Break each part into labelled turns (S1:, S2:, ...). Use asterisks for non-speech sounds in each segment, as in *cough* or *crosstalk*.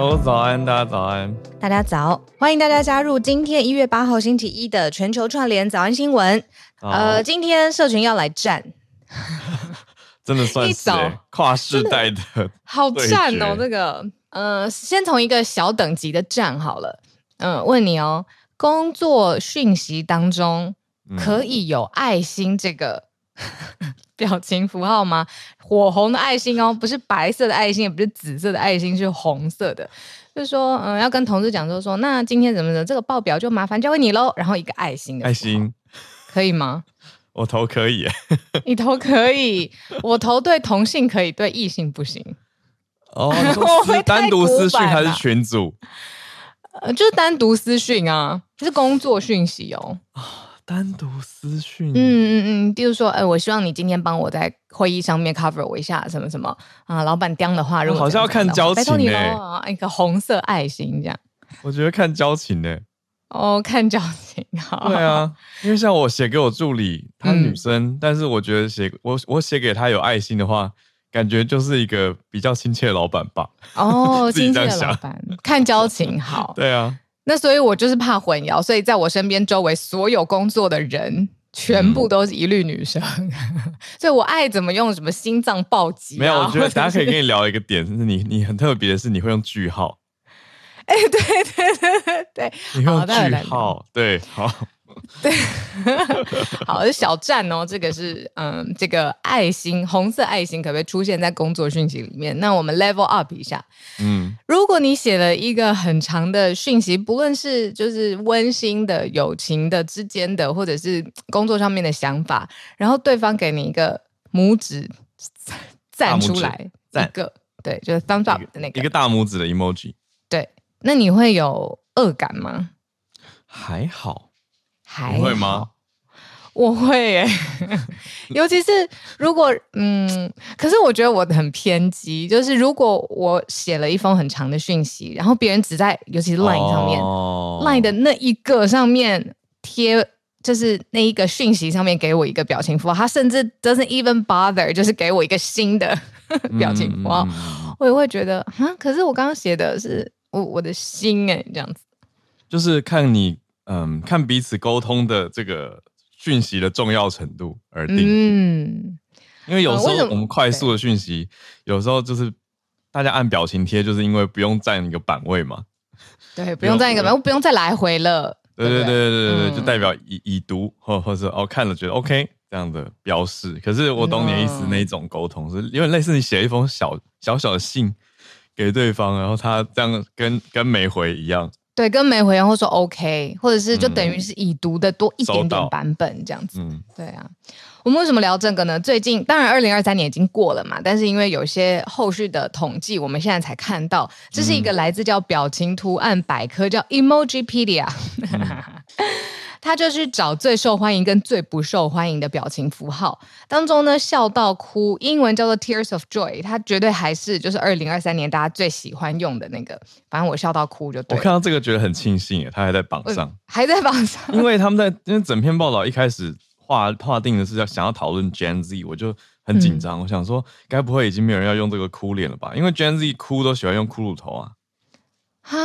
S1: 早早安，大家早安，
S2: 大家早，欢迎大家加入今天一月八号星期一的全球串联早安新闻。呃，今天社群要来战，*laughs* *laughs*
S1: 真的算是跨世代的
S2: 好战哦。这个，呃，先从一个小等级的战好了。嗯、呃，问你哦，工作讯息当中可以有爱心这个？嗯 *laughs* 表情符号吗？火红的爱心哦，不是白色的爱心，也不是紫色的爱心，是红色的。就是说，嗯，要跟同事讲，就是说，那今天怎么怎么，这个报表就麻烦交给你喽。然后一个爱心的
S1: 爱心，
S2: 可以吗？
S1: 我投可以，
S2: 你投可以，我投对同性可以，对异性不行。
S1: 哦，*laughs* 你说是单独私讯还是群组？
S2: 呃，就是单独私讯啊，就是工作讯息哦。
S1: 单独私讯，嗯
S2: 嗯嗯，比如说，哎、呃，我希望你今天帮我在会议上面 cover 我一下，什么什么啊，老板刁的话，如果
S1: 好像要看交情呢、
S2: 欸，一个红色爱心这样，
S1: 我觉得看交情呢、欸，
S2: 哦，看交情，好，
S1: 对啊，因为像我写给我助理，她女生，嗯、但是我觉得写我我写给她有爱心的话，感觉就是一个比较亲切的老板吧，
S2: 哦，*laughs* 亲切的老板，看交情好，*laughs*
S1: 对啊。
S2: 那所以，我就是怕混淆，所以在我身边周围所有工作的人，全部都是一律女生，嗯、*laughs* 所以我爱怎么用什么心脏暴击、啊。
S1: 没有，我觉得大家可以跟你聊一个点，就是你你很特别的是，你会用句号。*laughs*
S2: 哎、欸，对对对对对，
S1: 你会用句号，对，好。
S2: 对，好，是小战哦。这个是嗯，这个爱心，红色爱心可不可以出现在工作讯息里面？那我们 level up 一下。嗯，如果你写了一个很长的讯息，不论是就是温馨的、友情的之间的，或者是工作上面的想法，然后对方给你一个拇指 *laughs* 赞出来，一个对，就是 thumbs up 的那个
S1: 一个大拇指的 emoji。
S2: 对，那你会有恶感吗？
S1: 还好。
S2: 还
S1: 会吗？
S2: 我会耶，*laughs* 尤其是如果嗯，可是我觉得我很偏激，就是如果我写了一封很长的讯息，然后别人只在尤其是 Line 上面、哦、Line 的那一个上面贴，就是那一个讯息上面给我一个表情符号，他甚至 doesn't even bother，就是给我一个新的 *laughs* 表情符号，嗯、我也会觉得啊，可是我刚刚写的是我我的心哎，这样子，
S1: 就是看你。嗯，看彼此沟通的这个讯息的重要程度而定。嗯，因为有时候我们快速的讯息，有时候就是大家按表情贴，就是因为不用占一个版位嘛。*laughs*
S2: 对，不用占一个版位，不用再来回了。
S1: 对对对对对对，就代表已已读或或者哦看了觉得 OK 这样的标示。可是我懂你的意思，那一种沟通是因为类似你写一封小小小的信给对方，然后他这样跟跟没回一样。
S2: 对，跟没回，然后说 OK，或者是就等于是已读的多一点点版本这样子。嗯，对啊。我们为什么聊这个呢？最近当然二零二三年已经过了嘛，但是因为有些后续的统计，我们现在才看到，这是一个来自叫表情图案百科，叫 Emojipedia。嗯 *laughs* 他就去找最受欢迎跟最不受欢迎的表情符号当中呢，笑到哭，英文叫做 Tears of Joy，它绝对还是就是二零二三年大家最喜欢用的那个。反正我笑到哭就对。我
S1: 看到这个觉得很庆幸耶，他还在榜上，
S2: 还在榜上。
S1: 因为他们在因为整篇报道一开始划划定的是要想要讨论 Gen Z，我就很紧张，嗯、我想说该不会已经没有人要用这个哭脸了吧？因为 Gen Z 哭都喜欢用骷髅头啊。
S2: 啊？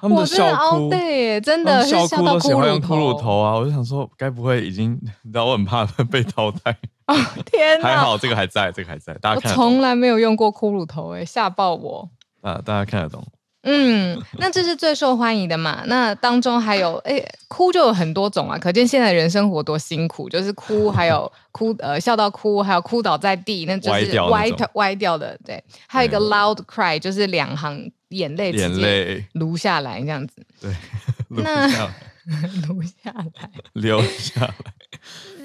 S1: 他们的笑哭，
S2: 对，真的
S1: 笑哭都喜欢用骷髅头啊！我就想说，该不会已经，*laughs* 你知道我很怕被淘汰。*laughs*
S2: 哦天哪！
S1: 还好这个还在，这个还在，大家看。
S2: 我从来没有用过骷髅头，哎，吓爆我！
S1: 啊，大家看得懂。
S2: 嗯，那这是最受欢迎的嘛？那当中还有，哎，哭就有很多种啊，可见现在人生活多辛苦，就是哭，还有 *laughs* 哭，呃，笑到哭，还有哭倒在地，那就是歪掉歪掉的，对。还有一个 loud cry，就是两行。眼泪眼泪流下来，这样子。
S1: 对，*laughs*
S2: 那 *laughs* 流下来，
S1: 流下来。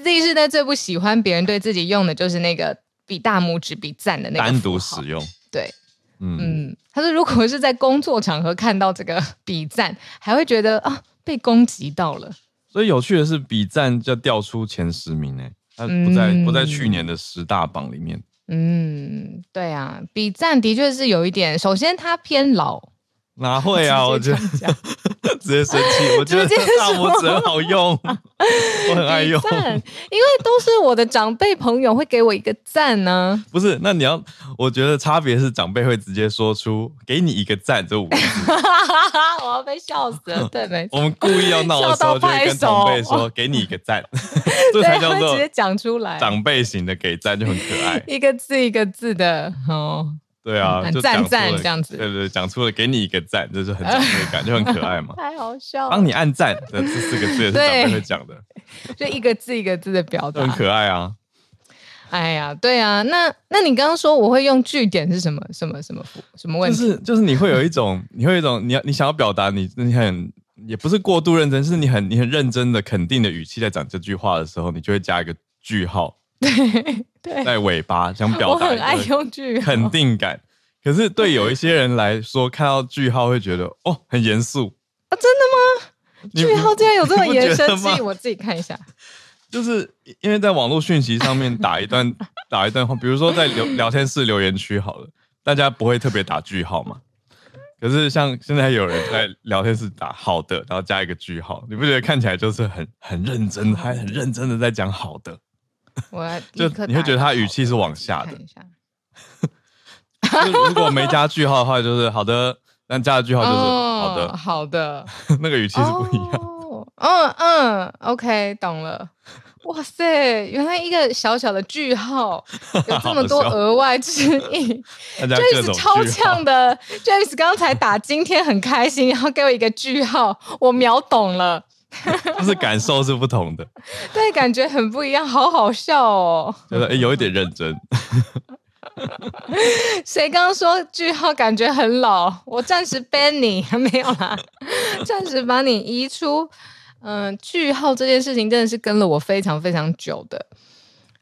S2: Z 世代最不喜欢别人对自己用的就是那个比大拇指比赞的那个
S1: 单独使用。
S2: 对，嗯嗯，他说如果是在工作场合看到这个比赞，还会觉得啊被攻击到了。
S1: 所以有趣的是，比赞就掉出前十名呢，他不在、嗯、不在去年的十大榜里面。
S2: 嗯，对啊，比赞的确是有一点。首先，它偏老，
S1: 哪会啊？我觉得 *laughs* 直接生气，我觉得大拇指很好用，*laughs* 我很爱用，
S2: 因为都是我的长辈朋友会给我一个赞呢。
S1: 不是，那你要，我觉得差别是长辈会直接说出“给你一个赞”这五个字，*laughs*
S2: 我要被笑死了。对，没错，
S1: 我们故意要闹的时候就会跟长辈说“给你一个赞”，这才叫做直接讲出来，长辈型的给赞就很可爱，
S2: 一个字一个字的哦。
S1: 对啊，
S2: 就赞赞这样子。
S1: 对对，讲出了给你一个赞，就是很长辈感，就很可爱嘛。*laughs*
S2: 太好笑了。
S1: 帮你按赞这四个字也是长辈会讲的，*laughs*
S2: 就一个字一个字的表达，
S1: 很可爱啊。
S2: 哎呀，对啊，那那你刚刚说我会用句点是什么什么什么什么问题？
S1: 就是就是你会有一种，你会有一种，你要你想要表达你你很也不是过度认真，是你很你很认真的肯定的语气在讲这句话的时候，你就会加一个句号。
S2: 对对，
S1: 在尾巴想表达，
S2: 我很爱用句号
S1: 肯定感。可是对有一些人来说，看到句号会觉得哦，很严肃
S2: 啊！真的吗？句号竟然有这么延伸性？我自己看一下。
S1: 就是因为在网络讯息上面打一段打一段话，比如说在聊聊天室留言区好了，大家不会特别打句号嘛。可是像现在有人在聊天室打好的，然后加一个句号，你不觉得看起来就是很很认真，还很认真的在讲好的？
S2: 我
S1: 就你会觉得他语气是往下的。*laughs* 如果没加句号的话，就是好的；但加了句号，就是好的。
S2: 哦、好的，*laughs*
S1: 那个语气是不一样。
S2: 哦、嗯嗯，OK，懂了。哇塞，原来一个小小的句号有这么 *laughs* 多额外之意。James 超呛的，James 刚才打今天很开心，然后给我一个句号，我秒懂了。*laughs*
S1: 就是感受是不同的，
S2: 对，感觉很不一样，好好笑哦。
S1: 觉得哎，有一点认真。*laughs*
S2: 谁刚刚说句号感觉很老？我暂时 ban 你，还 *laughs* 没有啦，暂时把你移出。嗯、呃，句号这件事情真的是跟了我非常非常久的。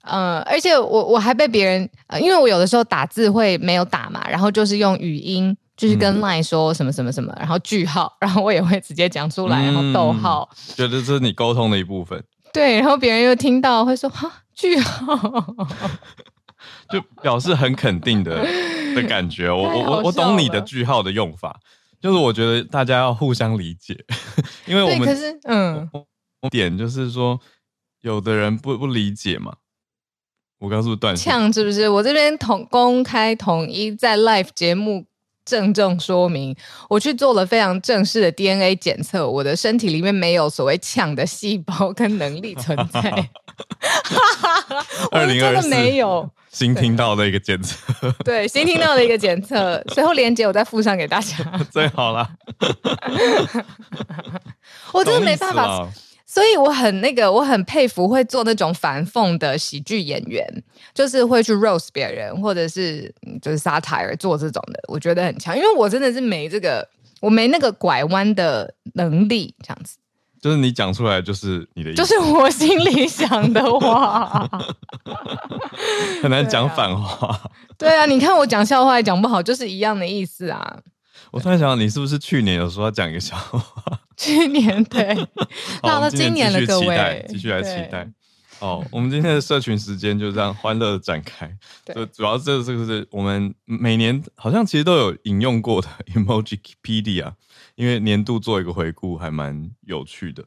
S2: 嗯、呃，而且我我还被别人、呃，因为我有的时候打字会没有打嘛，然后就是用语音，就是跟 Line 说什么什么什么，然后句号，*laughs* 然后我也会直接讲出来，然后逗号，
S1: 觉得这是你沟通的一部分。
S2: 对，然后别人又听到会说哈句号。*laughs*
S1: 就表示很肯定的 *laughs* 的感觉，我我我我懂你的句号的用法，就是我觉得大家要互相理解，因为我们
S2: 可是嗯，
S1: 点就是说，有的人不不理解嘛，我刚刚是不是断
S2: 呛是不是？我这边统公开统一在 live 节目郑重说明，我去做了非常正式的 DNA 检测，我的身体里面没有所谓呛的细胞跟能力存在，*laughs*
S1: 二零二四
S2: 没有。
S1: 新听到的一个检测，
S2: 对，新听到的一个检测，随后连接我再附上给大家，*laughs*
S1: 最好了。*laughs*
S2: 我真的没办法，所以我很那个，我很佩服会做那种反讽的喜剧演员，就是会去 roast 别人，或者是就是 satire 做这种的，我觉得很强，因为我真的是没这个，我没那个拐弯的能力，这样子。
S1: 就是你讲出来就是你的意思，
S2: 就是我心里想的话，*laughs*
S1: 很难讲反话。
S2: 对啊，你看我讲笑话也讲不好，就是一样的意思啊。
S1: 我突然想到，你是不是去年有说要讲一个笑话？
S2: 去年对，*laughs* 到了今年的各位，
S1: 继续来期待。哦，我们今天的社群时间就这样欢乐的展开。就主要这这个是我们每年好像其实都有引用过的 *laughs* Emojipedia。因为年度做一个回顾还蛮有趣的。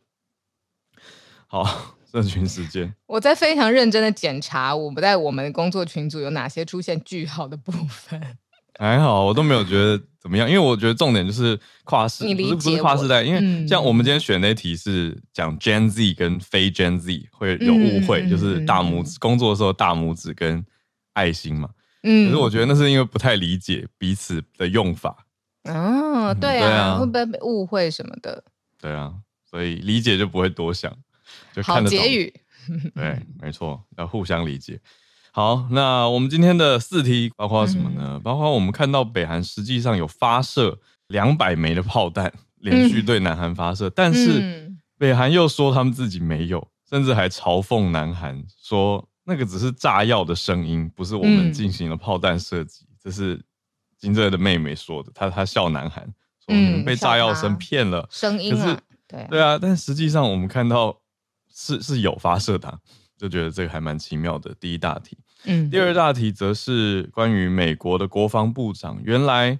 S1: 好，社群时间，
S2: 我在非常认真的检查我们在我们工作群组有哪些出现句号的部分。
S1: 还好，我都没有觉得怎么样，因为我觉得重点就是跨世，不是不是跨世代，因为像我们今天选那题是讲 Gen Z 跟非 Gen Z 会有误会，嗯、就是大拇指工作的时候大拇指跟爱心嘛。嗯，可是我觉得那是因为不太理解彼此的用法。
S2: 哦，对啊，对啊，会不会被误会什么的？
S1: 对啊，所以理解就不会多想，就看得懂。
S2: 好结语。*laughs*
S1: 对，没错，要互相理解。好，那我们今天的四题包括什么呢？嗯、包括我们看到北韩实际上有发射两百枚的炮弹，连续对南韩发射，嗯、但是北韩又说他们自己没有，甚至还嘲讽南韩说那个只是炸药的声音，不是我们进行了炮弹射击，这是。金正恩的妹妹说的，她她笑南韩，说你们被炸药声骗了，
S2: 声音啊，对。
S1: 对啊，但实际上我们看到是是有发射的，就觉得这个还蛮奇妙的。第一大题，嗯，第二大题则是关于美国的国防部长，原来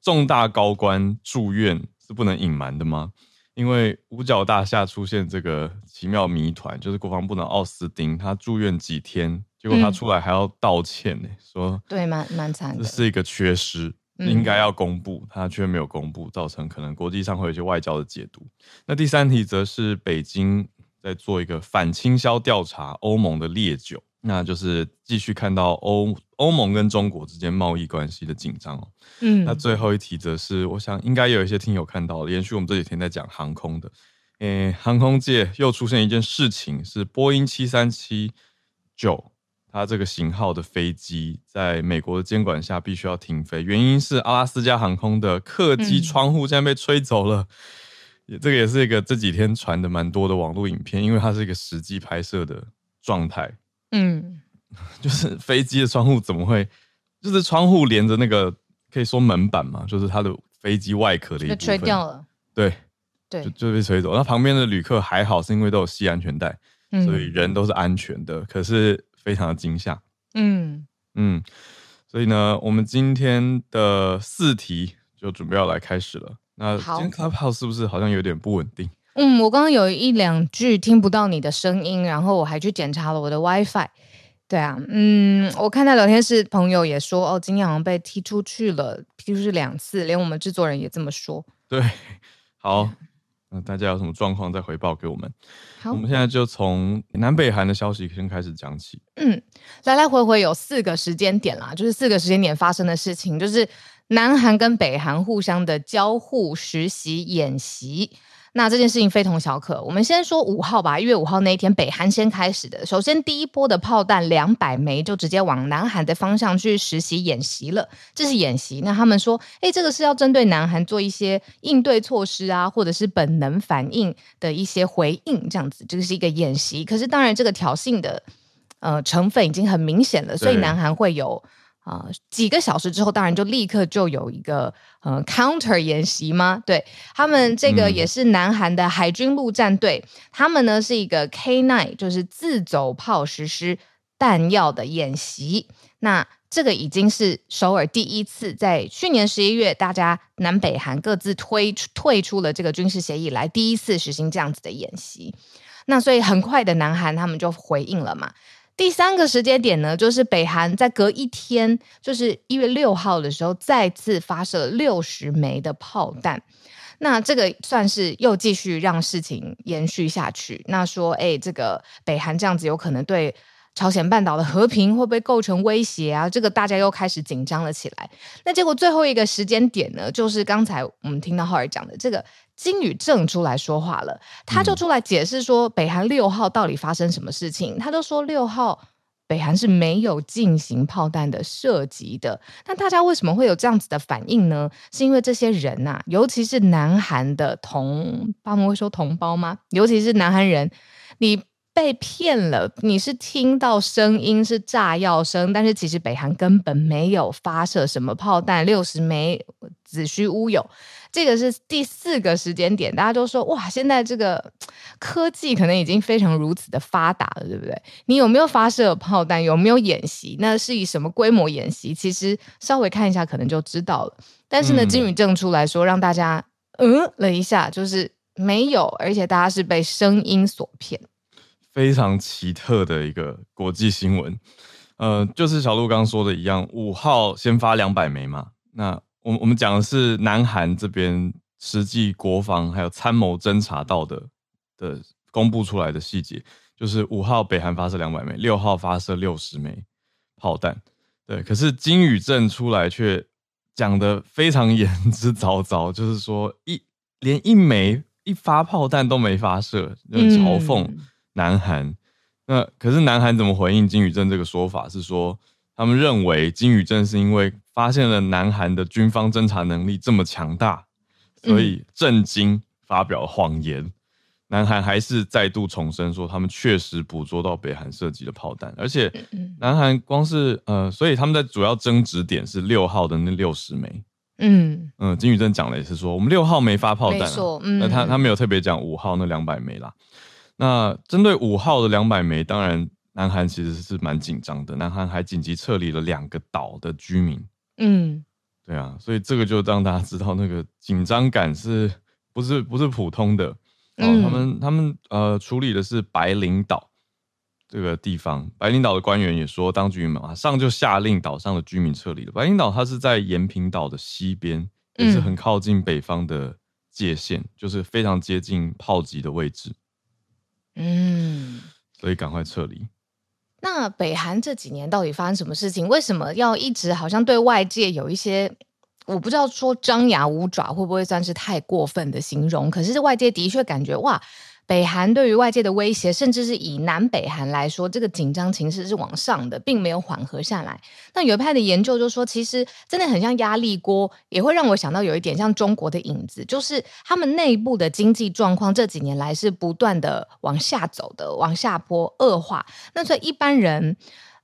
S1: 重大高官住院是不能隐瞒的吗？因为五角大厦出现这个奇妙谜团，就是国防部长奥斯汀他住院几天，结果他出来还要道歉呢，嗯、说
S2: 对，蛮蛮惨的，
S1: 这是一个缺失，应该要公布，嗯、他却没有公布，造成可能国际上会有一些外交的解读。那第三题则是北京在做一个反倾销调查，欧盟的烈酒。那就是继续看到欧欧盟跟中国之间贸易关系的紧张哦。嗯，那最后一题则是，我想应该有一些听友看到了，延续我们这几天在讲航空的，诶、欸，航空界又出现一件事情，是波音七三七九，它这个型号的飞机在美国的监管下必须要停飞，原因是阿拉斯加航空的客机窗户竟然被吹走了。这个也是一个这几天传的蛮多的网络影片，因为它是一个实际拍摄的状态。嗯，*laughs* 就是飞机的窗户怎么会？就是窗户连着那个可以说门板嘛，就是它的飞机外壳的一部分
S2: 吹掉了。
S1: 对
S2: 对，
S1: 就就被吹走。那旁边的旅客还好，是因为都有系安全带，嗯、所以人都是安全的。可是非常的惊吓。嗯嗯，所以呢，我们今天的四题就准备要来开始了。那今天 Clubhouse 是不是好像有点不稳定？
S2: 嗯，我刚刚有一两句听不到你的声音，然后我还去检查了我的 WiFi。对啊，嗯，我看到聊天室朋友也说，哦，今天好像被踢出去了，踢出去两次，连我们制作人也这么说。
S1: 对，*laughs* 好，那大家有什么状况再回报给我们。好，我们现在就从南北韩的消息先开始讲起。
S2: 嗯，来来回回有四个时间点啦，就是四个时间点发生的事情，就是南韩跟北韩互相的交互实习演习。那这件事情非同小可。我们先说五号吧，一月五号那一天，北韩先开始的。首先，第一波的炮弹两百枚就直接往南韩的方向去实习演习了。这是演习。那他们说，哎，这个是要针对南韩做一些应对措施啊，或者是本能反应的一些回应，这样子，这个是一个演习。可是，当然，这个挑衅的呃成分已经很明显了，所以南韩会有。啊、呃，几个小时之后，当然就立刻就有一个呃 counter 演习吗？对，他们这个也是南韩的海军陆战队，嗯、他们呢是一个 K nine，就是自走炮实施弹药的演习。那这个已经是首尔第一次，在去年十一月，大家南北韩各自推退出了这个军事协议来，第一次实行这样子的演习。那所以很快的，南韩他们就回应了嘛。第三个时间点呢，就是北韩在隔一天，就是一月六号的时候，再次发射六十枚的炮弹。那这个算是又继续让事情延续下去。那说，哎，这个北韩这样子有可能对朝鲜半岛的和平会不会构成威胁啊？这个大家又开始紧张了起来。那结果最后一个时间点呢，就是刚才我们听到浩尔讲的这个。金宇正出来说话了，他就出来解释说，北韩六号到底发生什么事情？他就说六号北韩是没有进行炮弹的射击的。那大家为什么会有这样子的反应呢？是因为这些人呐、啊，尤其是南韩的同，他们会说同胞吗？尤其是南韩人，你被骗了，你是听到声音是炸药声，但是其实北韩根本没有发射什么炮弹，六十枚子虚乌有。这个是第四个时间点，大家都说哇，现在这个 *tsk* 科技可能已经非常如此的发达了，对不对？你有没有发射炮弹？有没有演习？那是以什么规模演习？其实稍微看一下可能就知道了。但是呢，金宇正出来说，让大家嗯了一下，就是没有，而且大家是被声音所骗，
S1: 非常奇特的一个国际新闻。呃，就是小鹿刚刚说的一样，五号先发两百枚嘛，那。我我们讲的是南韩这边实际国防还有参谋侦察到的的公布出来的细节，就是五号北韩发射两百枚，六号发射六十枚炮弹，对。可是金宇镇出来却讲的非常言之凿凿，就是说一连一枚一发炮弹都没发射，就嘲讽南韩。嗯、那可是南韩怎么回应金宇镇这个说法？是说他们认为金宇镇是因为。发现了南韩的军方侦察能力这么强大，所以震惊，发表谎言。嗯、南韩还是再度重申说，他们确实捕捉到北韩射击的炮弹，而且南韩光是呃，所以他们的主要争执点是六号的那六十枚。嗯嗯，金宇正讲了也是说，我们六号没发炮弹、啊，那、嗯、他他没有特别讲五号那两百枚啦。那针对五号的两百枚，当然南韩其实是蛮紧张的，南韩还紧急撤离了两个岛的居民。嗯，对啊，所以这个就让大家知道那个紧张感是不是不是普通的。哦，嗯、他们他们呃处理的是白领岛这个地方，白领岛的官员也说，当局马上就下令岛上的居民撤离了。白领岛它是在延平岛的西边，也是很靠近北方的界限，嗯、就是非常接近炮击的位置。嗯，所以赶快撤离。
S2: 那北韩这几年到底发生什么事情？为什么要一直好像对外界有一些？我不知道说张牙舞爪会不会算是太过分的形容，可是外界的确感觉哇，北韩对于外界的威胁，甚至是以南北韩来说，这个紧张情势是往上的，并没有缓和下来。那有一派的研究就说，其实真的很像压力锅，也会让我想到有一点像中国的影子，就是他们内部的经济状况这几年来是不断的往下走的，往下坡恶化。那所以一般人。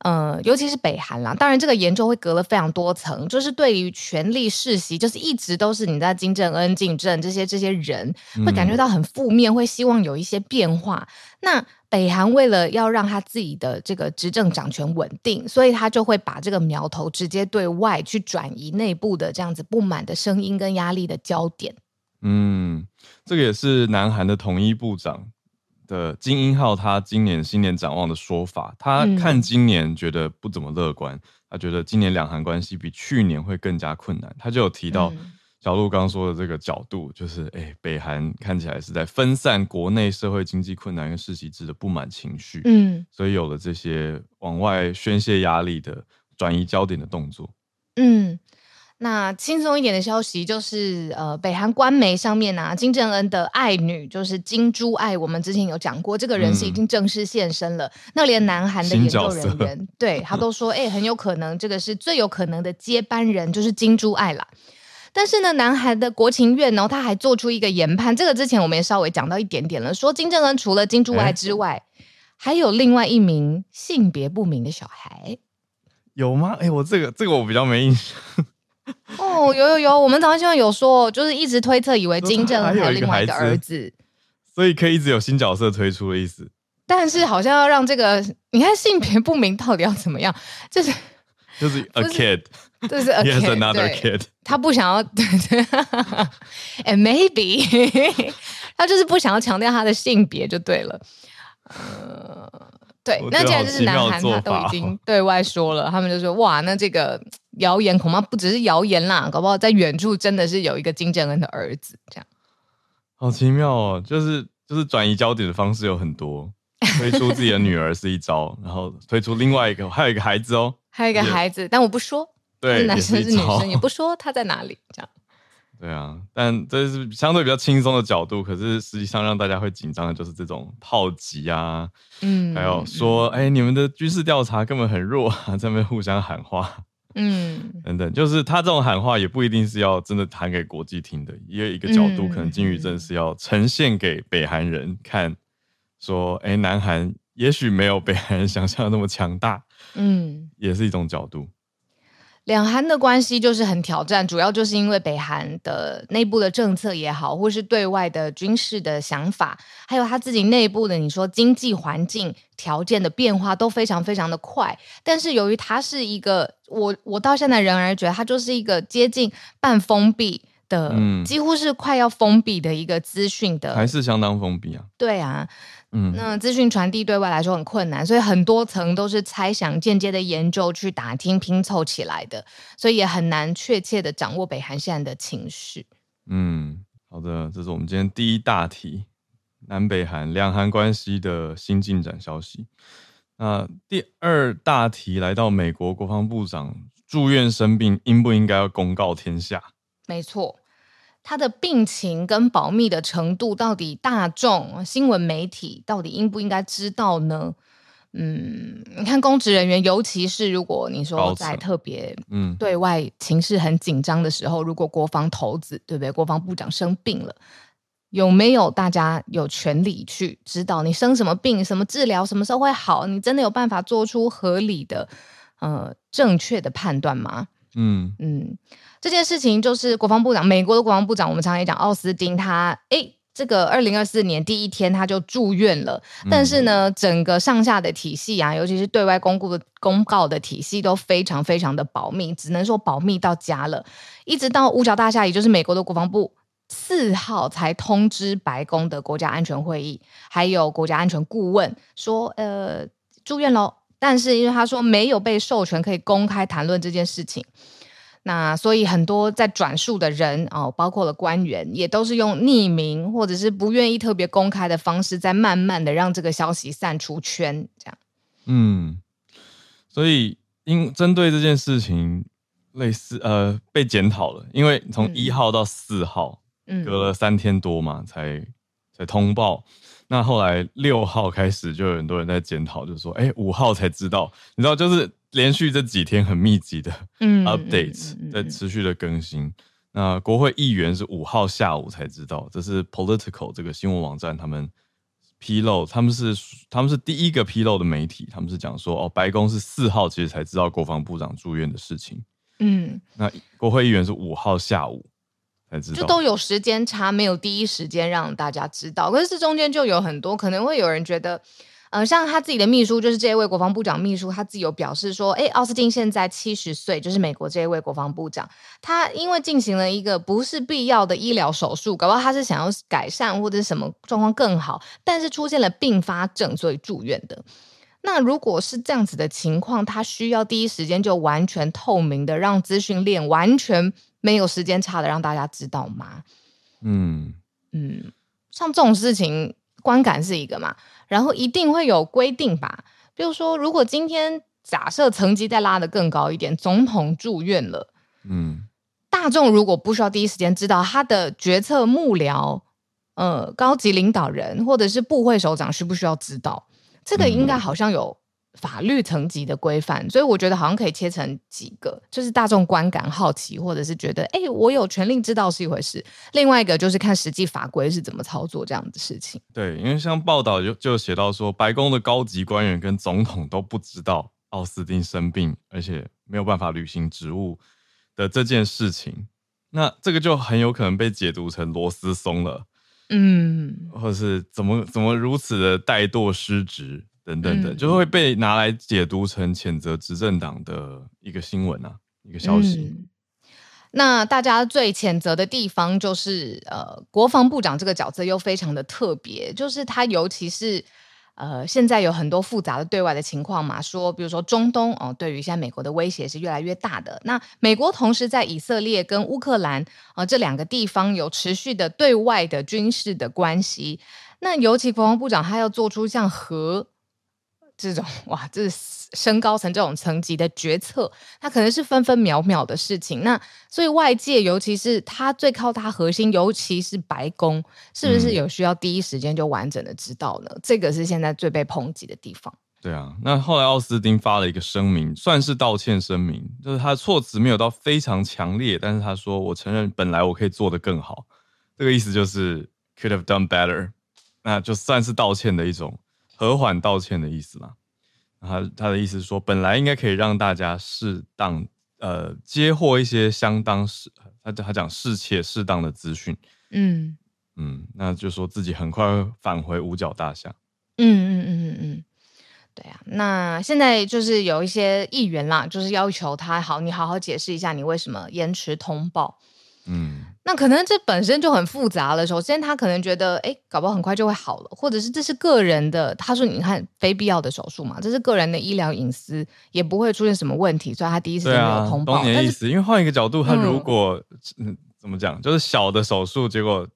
S2: 呃，尤其是北韩啦，当然这个研究会隔了非常多层，就是对于权力世袭，就是一直都是你在金正恩、金正这些这些人会感觉到很负面，会希望有一些变化。那北韩为了要让他自己的这个执政掌权稳定，所以他就会把这个苗头直接对外去转移内部的这样子不满的声音跟压力的焦点。嗯，
S1: 这个也是南韩的统一部长。的金英浩他今年新年展望的说法，他看今年觉得不怎么乐观，嗯、他觉得今年两韩关系比去年会更加困难。他就有提到小鹿刚刚说的这个角度，就是哎、欸，北韩看起来是在分散国内社会经济困难跟世袭制的不满情绪，嗯，所以有了这些往外宣泄压力的转移焦点的动作，嗯。
S2: 那轻松一点的消息就是，呃，北韩官媒上面呢、啊，金正恩的爱女就是金珠爱，我们之前有讲过，这个人是已经正式现身了。嗯、那连南韩的研究人员对他都说，哎、欸，很有可能这个是最有可能的接班人，就是金珠爱啦。但是呢，南韩的国情院呢，他还做出一个研判，这个之前我们也稍微讲到一点点了，说金正恩除了金珠爱之外，欸、还有另外一名性别不明的小孩，
S1: 有吗？哎、欸，我这个这个我比较没印象。*laughs*
S2: 哦，有有有，我们早上新闻有说，就是一直推测，以为金正恩还有另外一个儿子，
S1: 所以可以一直有新角色推出的意思。
S2: 但是好像要让这个，你看性别不明到底要怎么样？就是
S1: 就是 a kid，*laughs*
S2: 就是 a
S1: kid, another *laughs* kid，
S2: 他不想要，对对，and maybe 他就是不想要强调他的性别就对了。呃，对，那既然就是南韩，他都已经对外说了，他们就说哇，那这个。谣言恐怕不只是谣言啦，搞不好在远处真的是有一个金正恩的儿子，这样。
S1: 好奇妙哦，就是就是转移焦点的方式有很多，推出自己的女儿是一招，然后推出另外一个，还有一个孩子哦，
S2: 还有一个孩子，但我不说，
S1: 对，
S2: 是男生是女生，也不说他在哪里，这样。
S1: 对啊，但这是相对比较轻松的角度，可是实际上让大家会紧张的就是这种炮击啊，嗯，还有说，哎、你们的军事调查根本很弱啊，在那边互相喊话。嗯，等等，就是他这种喊话也不一定是要真的喊给国际听的，也有一个角度，可能金宇镇是要呈现给北韩人看，说，哎、欸，南韩也许没有北韩人想象的那么强大，嗯，也是一种角度。
S2: 两韩的关系就是很挑战，主要就是因为北韩的内部的政策也好，或是对外的军事的想法，还有他自己内部的你说经济环境条件的变化都非常非常的快。但是由于它是一个，我我到现在仍然觉得它就是一个接近半封闭的，嗯，几乎是快要封闭的一个资讯的，
S1: 还是相当封闭啊？
S2: 对啊。嗯，那资讯传递对外来说很困难，所以很多层都是猜想、间接的研究去打听、拼凑起来的，所以也很难确切的掌握北韩现在的情绪。
S1: 嗯，好的，这是我们今天第一大题，南北韩两韩关系的新进展消息。那第二大题来到美国国防部长住院生病，应不应该要公告天下？
S2: 没错。他的病情跟保密的程度，到底大众新闻媒体到底应不应该知道呢？嗯，你看公职人员，尤其是如果你说在特别嗯对外情势很紧张的时候，嗯、如果国防头子对不对？国防部长生病了，有没有大家有权利去知道你生什么病、什么治疗、什么时候会好？你真的有办法做出合理的呃正确的判断吗？嗯嗯。这件事情就是国防部长，美国的国防部长，我们常常也讲奥斯汀，他诶这个二零二四年第一天他就住院了，但是呢，整个上下的体系啊，尤其是对外公布的公告的体系都非常非常的保密，只能说保密到家了。一直到五角大厦，也就是美国的国防部四号才通知白宫的国家安全会议，还有国家安全顾问说，呃，住院了。但是因为他说没有被授权可以公开谈论这件事情。那所以很多在转述的人哦，包括了官员，也都是用匿名或者是不愿意特别公开的方式，在慢慢的让这个消息散出圈，这样。
S1: 嗯，所以因针对这件事情，类似呃被检讨了，因为从一号到四号，嗯，隔了三天多嘛，才才通报。那后来六号开始就有很多人在检讨，就说，哎、欸，五号才知道，你知道就是。连续这几天很密集的 updates、嗯、在持续的更新。嗯、那国会议员是五号下午才知道，这是 Political 这个新闻网站他们披露，他们是他们是第一个披露的媒体，他们是讲说哦，白宫是四号其实才知道国防部长住院的事情。嗯，那国会议员是五号下午才知道，
S2: 就都有时间差，没有第一时间让大家知道。可是这中间就有很多可能会有人觉得。呃，像他自己的秘书，就是这一位国防部长秘书，他自己有表示说，哎，奥斯汀现在七十岁，就是美国这一位国防部长，他因为进行了一个不是必要的医疗手术，搞不好他是想要改善或者是什么状况更好，但是出现了并发症，所以住院的。那如果是这样子的情况，他需要第一时间就完全透明的让资讯链完全没有时间差的让大家知道吗？嗯嗯，像这种事情。观感是一个嘛，然后一定会有规定吧。比如说，如果今天假设层级再拉得更高一点，总统住院了，嗯，大众如果不需要第一时间知道，他的决策幕僚、呃，高级领导人或者是部会首长需不需要知道？这个应该好像有。法律层级的规范，所以我觉得好像可以切成几个，就是大众观感好奇，或者是觉得，哎、欸，我有权利知道是一回事。另外一个就是看实际法规是怎么操作这样的事情。
S1: 对，因为像报道就就写到说，白宫的高级官员跟总统都不知道奥斯汀生病，而且没有办法履行职务的这件事情，那这个就很有可能被解读成螺丝松了，嗯，或者是怎么怎么如此的怠惰失职。等等等，就会被拿来解读成谴责执政党的一个新闻啊，一个消息。
S2: 嗯，那大家最谴责的地方就是，呃，国防部长这个角色又非常的特别，就是他尤其是，呃，现在有很多复杂的对外的情况嘛，说比如说中东哦，对于现在美国的威胁是越来越大的。那美国同时在以色列跟乌克兰啊，呃，这两个地方有持续的对外的军事的关系，那尤其国防部长他要做出像核。这种 *laughs* 哇，这是升高层这种层级的决策，它可能是分分秒秒的事情。那所以外界，尤其是他最靠他核心，尤其是白宫，是不是有需要第一时间就完整的知道呢？嗯、这个是现在最被抨击的地方。
S1: 对啊，那后来奥斯汀发了一个声明，算是道歉声明，就是他的措辞没有到非常强烈，但是他说：“我承认本来我可以做得更好。”这个意思就是 could have done better，那就算是道歉的一种。和缓道歉的意思嘛？他他的意思是说，本来应该可以让大家适当呃接获一些相当适他他讲适切适当的资讯，嗯嗯，那就说自己很快会返回五角大厦。嗯
S2: 嗯嗯嗯嗯，对啊，那现在就是有一些议员啦，就是要求他好，你好好解释一下你为什么延迟通报。嗯，那可能这本身就很复杂了。首先，他可能觉得，哎，搞不好很快就会好了，或者是这是个人的。他说：“你看，非必要的手术嘛，这是个人的医疗隐私，也不会出现什么问题。”所以，他第一时间没有通报。
S1: 懂你的意思，因为换一个角度，他如果嗯怎么讲，就是小的手术，结果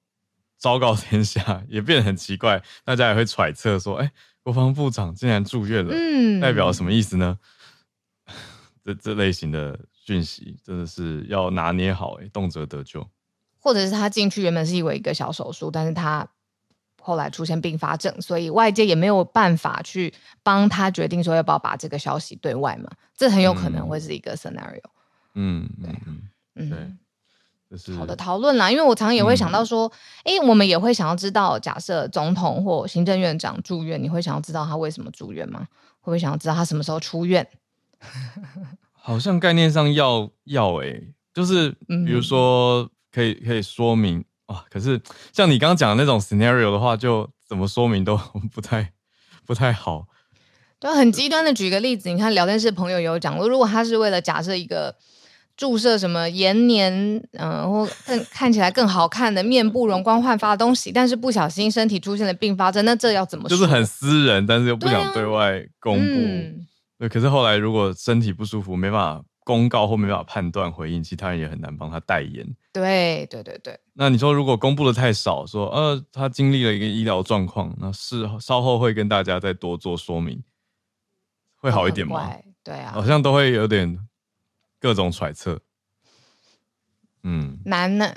S1: 昭告天下，也变得很奇怪，大家也会揣测说：“哎，国防部长竟然住院了，嗯，代表什么意思呢？” *laughs* 这这类型的。讯息真的是要拿捏好哎，动辄得咎。
S2: 或者是他进去原本是以为一个小手术，但是他后来出现并发症，所以外界也没有办法去帮他决定说要不要把这个消息对外嘛？这很有可能会是一个 scenario。嗯，对，嗯，嗯对，这是好的讨论啦。因为我常常也会想到说，哎、嗯，我们也会想要知道，假设总统或行政院长住院，你会想要知道他为什么住院吗？会不会想要知道他什么时候出院？*laughs*
S1: 好像概念上要要哎、欸，就是比如说可以可以说明啊，可是像你刚刚讲的那种 scenario 的话，就怎么说明都 *laughs* 不太不太好。
S2: 对，很极端的举个例子，你看聊天室朋友有讲过，如果他是为了假设一个注射什么延年，嗯、呃，或更看起来更好看的面部容光焕发的东西，但是不小心身体出现了并发症，那这要怎么说？
S1: 就是很私人，但是又不想对外公布。对，啊嗯、对，可是后来如果身体不舒服，没办法。公告或没办法判断回应，其他人也很难帮他代言。
S2: 对对对对。
S1: 那你说，如果公布的太少，说呃他经历了一个医疗状况，那是稍后会跟大家再多做说明，会好一点吗？
S2: 对啊，
S1: 好像都会有点各种揣测。嗯，
S2: 难呢，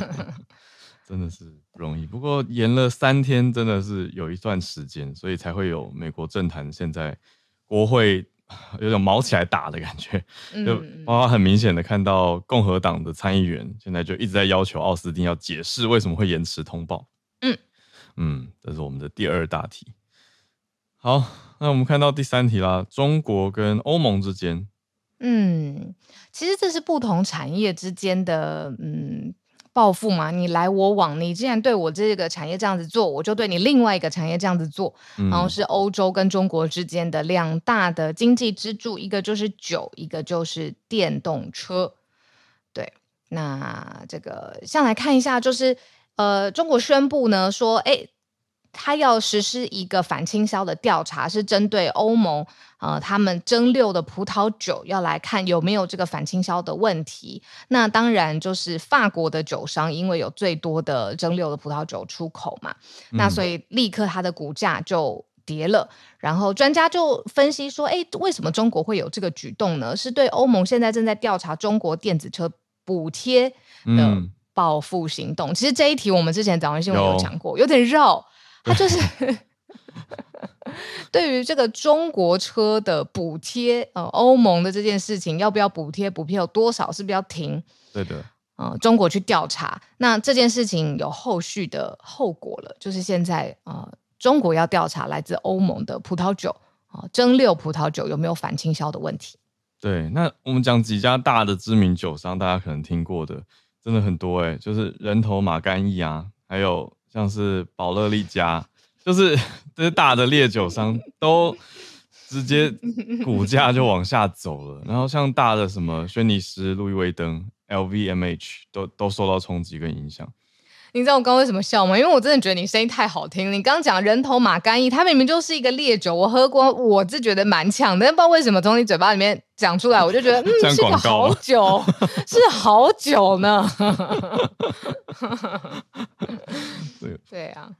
S2: *laughs*
S1: 真的是不容易。不过延了三天，真的是有一段时间，所以才会有美国政坛现在国会。*laughs* 有种毛起来打的感觉，就包括很明显的看到共和党的参议员现在就一直在要求奥斯汀要解释为什么会延迟通报。嗯嗯，这是我们的第二大题。好，那我们看到第三题啦，中国跟欧盟之间。
S2: 嗯，其实这是不同产业之间的嗯。报复嘛，你来我往，你既然对我这个产业这样子做，我就对你另外一个产业这样子做。嗯、然后是欧洲跟中国之间的两大的经济支柱，一个就是酒，一个就是电动车。对，那这个先来看一下，就是呃，中国宣布呢说，哎。他要实施一个反倾销的调查，是针对欧盟，呃，他们蒸馏的葡萄酒，要来看有没有这个反倾销的问题。那当然就是法国的酒商，因为有最多的蒸馏的葡萄酒出口嘛，嗯、那所以立刻它的股价就跌了。然后专家就分析说，哎，为什么中国会有这个举动呢？是对欧盟现在正在调查中国电子车补贴的报复行动。嗯、其实这一题我们之前早上新闻有讲过，有，有点绕。他就是 *laughs* 对于这个中国车的补贴，呃，欧盟的这件事情要不要补贴？补贴有多少？是不是要停？
S1: 对的，
S2: 呃，中国去调查，那这件事情有后续的后果了，就是现在呃，中国要调查来自欧盟的葡萄酒啊、呃，蒸馏葡萄酒有没有反倾销的问题？
S1: 对，那我们讲几家大的知名酒商，大家可能听过的，真的很多哎、欸，就是人头马干邑啊，还有。像是宝乐利家，就是这些大的烈酒商都直接 *laughs* 股价就往下走了。然后像大的什么轩尼诗、路易威登、LVMH 都都受到冲击跟影响。
S2: 你知道我刚刚为什么笑吗？因为我真的觉得你声音太好听。你刚刚讲人头马干邑，它明明就是一个烈酒，我喝过，我是觉得蛮呛的。但不知道为什么从你嘴巴里面讲出来，我就觉得嗯，*laughs* 是个好酒，是好酒呢。对 *laughs* 对啊，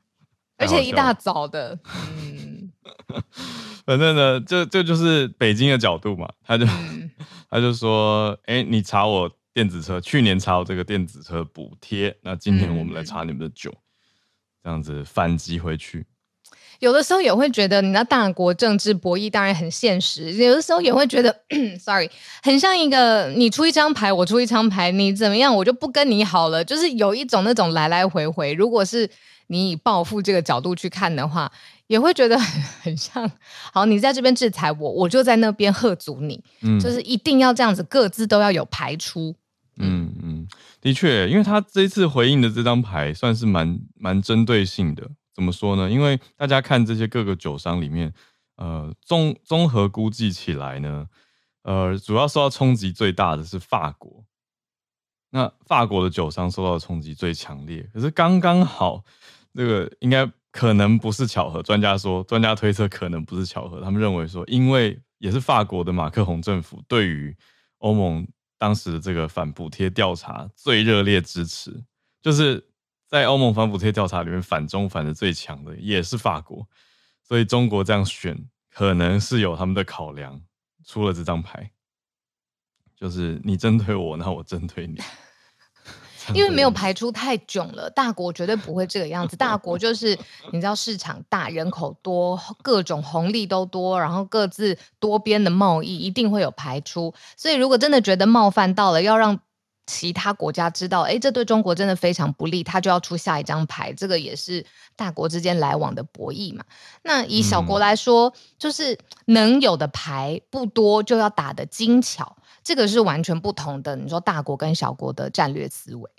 S2: 而且一大早的，嗯，*laughs*
S1: 反正呢，这这就是北京的角度嘛，他就、嗯、他就说，哎，你查我电子车，去年查我这个电子车补贴，那今年我们来查你们的酒，嗯、这样子反击回去。
S2: 有的时候也会觉得，你那大国政治博弈当然很现实。有的时候也会觉得，*clears throat* sorry，很像一个你出一张牌，我出一张牌，你怎么样，我就不跟你好了。就是有一种那种来来回回。如果是你以报复这个角度去看的话，也会觉得很 *laughs* 很像。好，你在这边制裁我，我就在那边喝阻你。嗯，就是一定要这样子，各自都要有排出。
S1: 嗯嗯，的确，因为他这一次回应的这张牌算是蛮蛮针对性的。怎么说呢？因为大家看这些各个酒商里面，呃，综综合估计起来呢，呃，主要受到冲击最大的是法国。那法国的酒商受到冲击最强烈，可是刚刚好，这个应该可能不是巧合。专家说，专家推测可能不是巧合。他们认为说，因为也是法国的马克宏政府对于欧盟当时的这个反补贴调查最热烈支持，就是。在欧盟反补贴调查里面，反中反的最强的也是法国，所以中国这样选可能是有他们的考量，出了这张牌，就是你针对我，那我针对你。
S2: 因为没有排出太囧了，大国绝对不会这个样子。大国就是你知道市场大，人口多，各种红利都多，然后各自多边的贸易一定会有排出。所以如果真的觉得冒犯到了，要让。其他国家知道，哎，这对中国真的非常不利，他就要出下一张牌。这个也是大国之间来往的博弈嘛。那以小国来说，嗯、就是能有的牌不多，就要打得精巧。这个是完全不同的。你说大国跟小国的战略思维。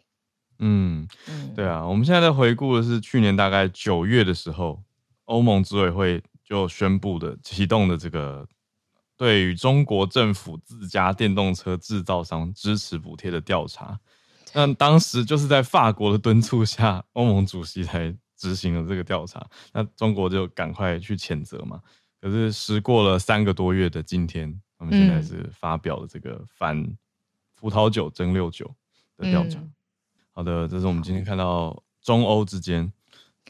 S1: 嗯，对啊，我们现在在回顾的是去年大概九月的时候，欧盟执委会就宣布的启动的这个对于中国政府自家电动车制造商支持补贴的调查。那当时就是在法国的敦促下，欧盟主席才执行了这个调查。那中国就赶快去谴责嘛。可是时过了三个多月的今天，我们现在是发表了这个反葡萄酒蒸馏酒的调查。嗯好的，这是我们今天看到中欧之间。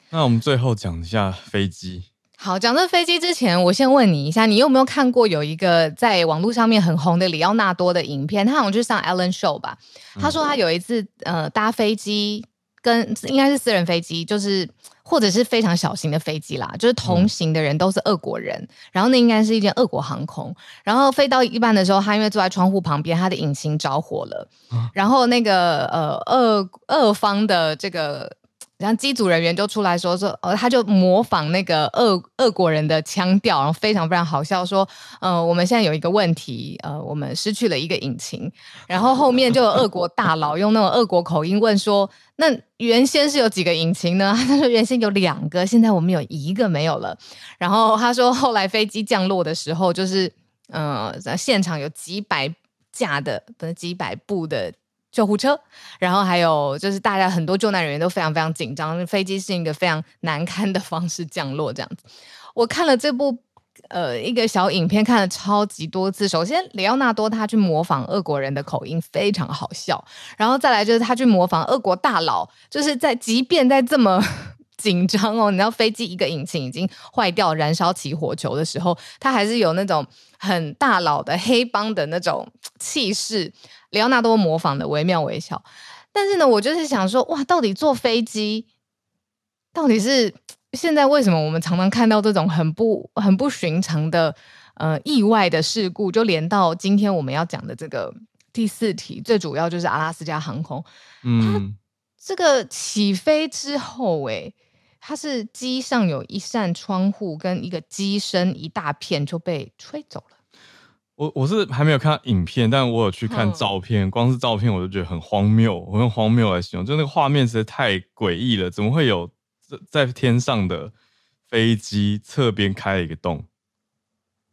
S1: 那我们最后讲一下飞机。
S2: 好，讲这飞机之前，我先问你一下，你有没有看过有一个在网络上面很红的里奥纳多的影片？他好像就是上 Ellen Show 吧。他说他有一次呃搭飞机，跟应该是私人飞机，就是。或者是非常小型的飞机啦，就是同行的人都是俄国人，嗯、然后那应该是一间俄国航空，然后飞到一半的时候，他因为坐在窗户旁边，他的引擎着火了，啊、然后那个呃俄俄方的这个。然后机组人员就出来说说，呃，他就模仿那个俄俄国人的腔调，然后非常非常好笑，说，呃，我们现在有一个问题，呃，我们失去了一个引擎，然后后面就有俄国大佬用那种俄国口音问说，那原先是有几个引擎呢？*laughs* 他说原先有两个，现在我们有一个没有了。然后他说后来飞机降落的时候，就是，呃，现场有几百架的，不是几百部的。救护车，然后还有就是大家很多救难人员都非常非常紧张，飞机是一个非常难堪的方式降落这样子。我看了这部呃一个小影片，看了超级多次。首先，里奥纳多他去模仿俄国人的口音，非常好笑。然后再来就是他去模仿俄国大佬，就是在即便在这么 *laughs* 紧张哦，你知道飞机一个引擎已经坏掉，燃烧起火球的时候，他还是有那种很大佬的黑帮的那种气势。里奥纳多模仿的惟妙惟肖，但是呢，我就是想说，哇，到底坐飞机，到底是现在为什么我们常常看到这种很不很不寻常的呃意外的事故，就连到今天我们要讲的这个第四题，最主要就是阿拉斯加航空，嗯，它这个起飞之后，诶，它是机上有一扇窗户跟一个机身一大片就被吹走了。
S1: 我我是还没有看到影片，但我有去看照片，嗯、光是照片我就觉得很荒谬，我用荒谬来形容，就那个画面实在太诡异了，怎么会有在天上的飞机侧边开了一个洞，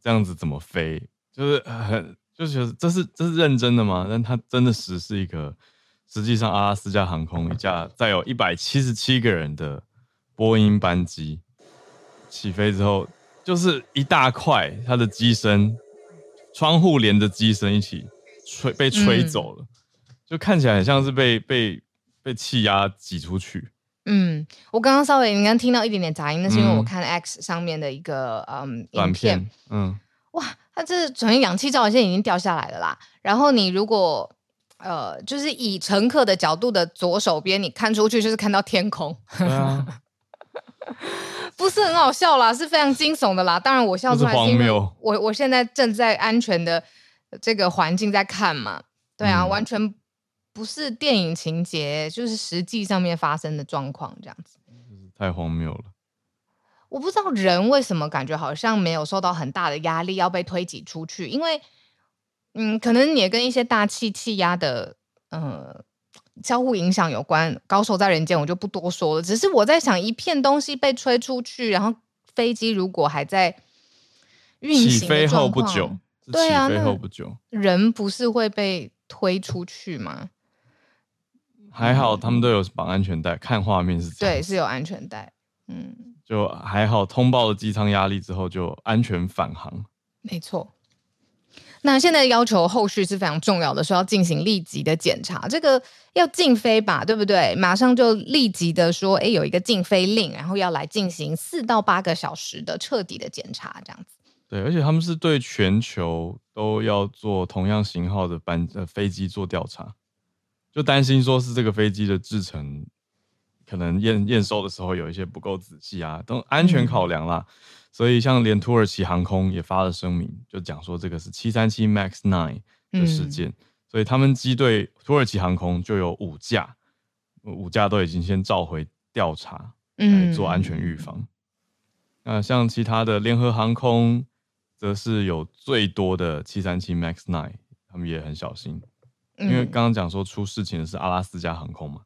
S1: 这样子怎么飞？就是很就是这是这是认真的吗？但它真的实是一个，实际上阿拉斯加航空一架载有一百七十七个人的波音班机起飞之后，就是一大块它的机身。窗户连着机身一起吹，被吹走了，嗯、就看起来很像是被被被气压挤出去。
S2: 嗯，我刚刚稍微你刚听到一点点杂音，那是因为我看 X 上面的一个嗯影片。嗯，哇，它这转运氧气罩现在已经掉下来了啦。然后你如果呃，就是以乘客的角度的左手边，你看出去就是看到天空。对啊。*laughs* 不是很好笑啦，是非常惊悚的啦。当然，我笑出来是因为我我现在正在安全的这个环境在看嘛。对啊，嗯、完全不是电影情节，就是实际上面发生的状况这样子。
S1: 太荒谬了。
S2: 我不知道人为什么感觉好像没有受到很大的压力要被推挤出去，因为嗯，可能也跟一些大气气压的呃。交互影响有关，高手在人间，我就不多说了。只是我在想，一片东西被吹出去，然后飞机如果还在运行，
S1: 起飞后不久，
S2: 对啊，
S1: 起飞后不久，
S2: 人不是会被推出去吗？
S1: 还好他们都有绑安全带，看画面是这样，
S2: 对，是有安全带，嗯，
S1: 就还好。通报了机舱压力之后，就安全返航，
S2: 没错。那现在要求后续是非常重要的，说要进行立即的检查，这个要禁飞吧，对不对？马上就立即的说，哎，有一个禁飞令，然后要来进行四到八个小时的彻底的检查，这样子。
S1: 对，而且他们是对全球都要做同样型号的班呃飞机做调查，就担心说是这个飞机的制成可能验验收的时候有一些不够仔细啊，等安全考量啦。嗯所以，像连土耳其航空也发了声明，就讲说这个是七三七 MAX nine 的事件。嗯、所以他们机队土耳其航空就有五架，五架都已经先召回调查，来做安全预防。那、嗯、像其他的联合航空，则是有最多的七三七 MAX nine，他们也很小心，因为刚刚讲说出事情的是阿拉斯加航空嘛。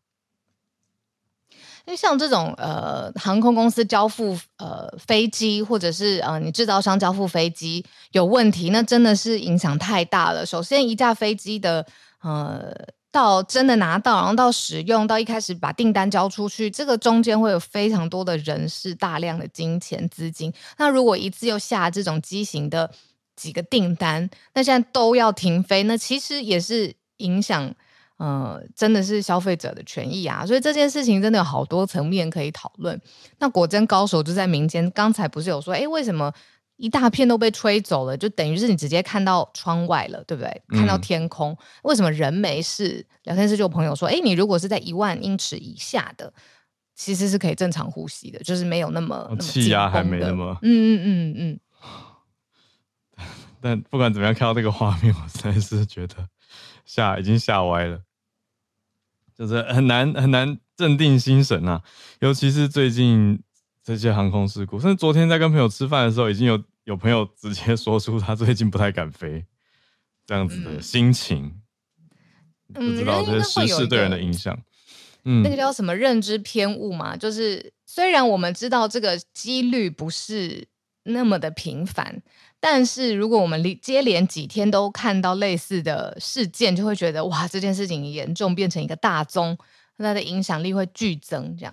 S2: 因为像这种呃航空公司交付呃飞机，或者是呃你制造商交付飞机有问题，那真的是影响太大了。首先，一架飞机的呃到真的拿到，然后到使用，到一开始把订单交出去，这个中间会有非常多的人事、大量的金钱资金。那如果一次又下这种机型的几个订单，那现在都要停飞，那其实也是影响。呃，真的是消费者的权益啊，所以这件事情真的有好多层面可以讨论。那果真高手就在民间，刚才不是有说，哎，为什么一大片都被吹走了？就等于是你直接看到窗外了，对不对？看到天空，嗯、为什么人没事？聊天室就有朋友说，哎，你如果是在一万英尺以下的，其实是可以正常呼吸的，就是没有那么
S1: 气压还没那么，
S2: 嗯嗯嗯嗯。*laughs*
S1: 但不管怎么样，看到这个画面，我实在是觉得吓已经吓歪了。就是很难很难镇定心神啊，尤其是最近这些航空事故。甚至昨天在跟朋友吃饭的时候，已经有有朋友直接说出他最近不太敢飞这样子的心情，嗯、不知道这些时事对人的影响。
S2: 嗯，那个叫什么认知偏误嘛？就是虽然我们知道这个几率不是那么的频繁。但是，如果我们接连几天都看到类似的事件，就会觉得哇，这件事情严重，变成一个大宗，它的影响力会剧增。这样，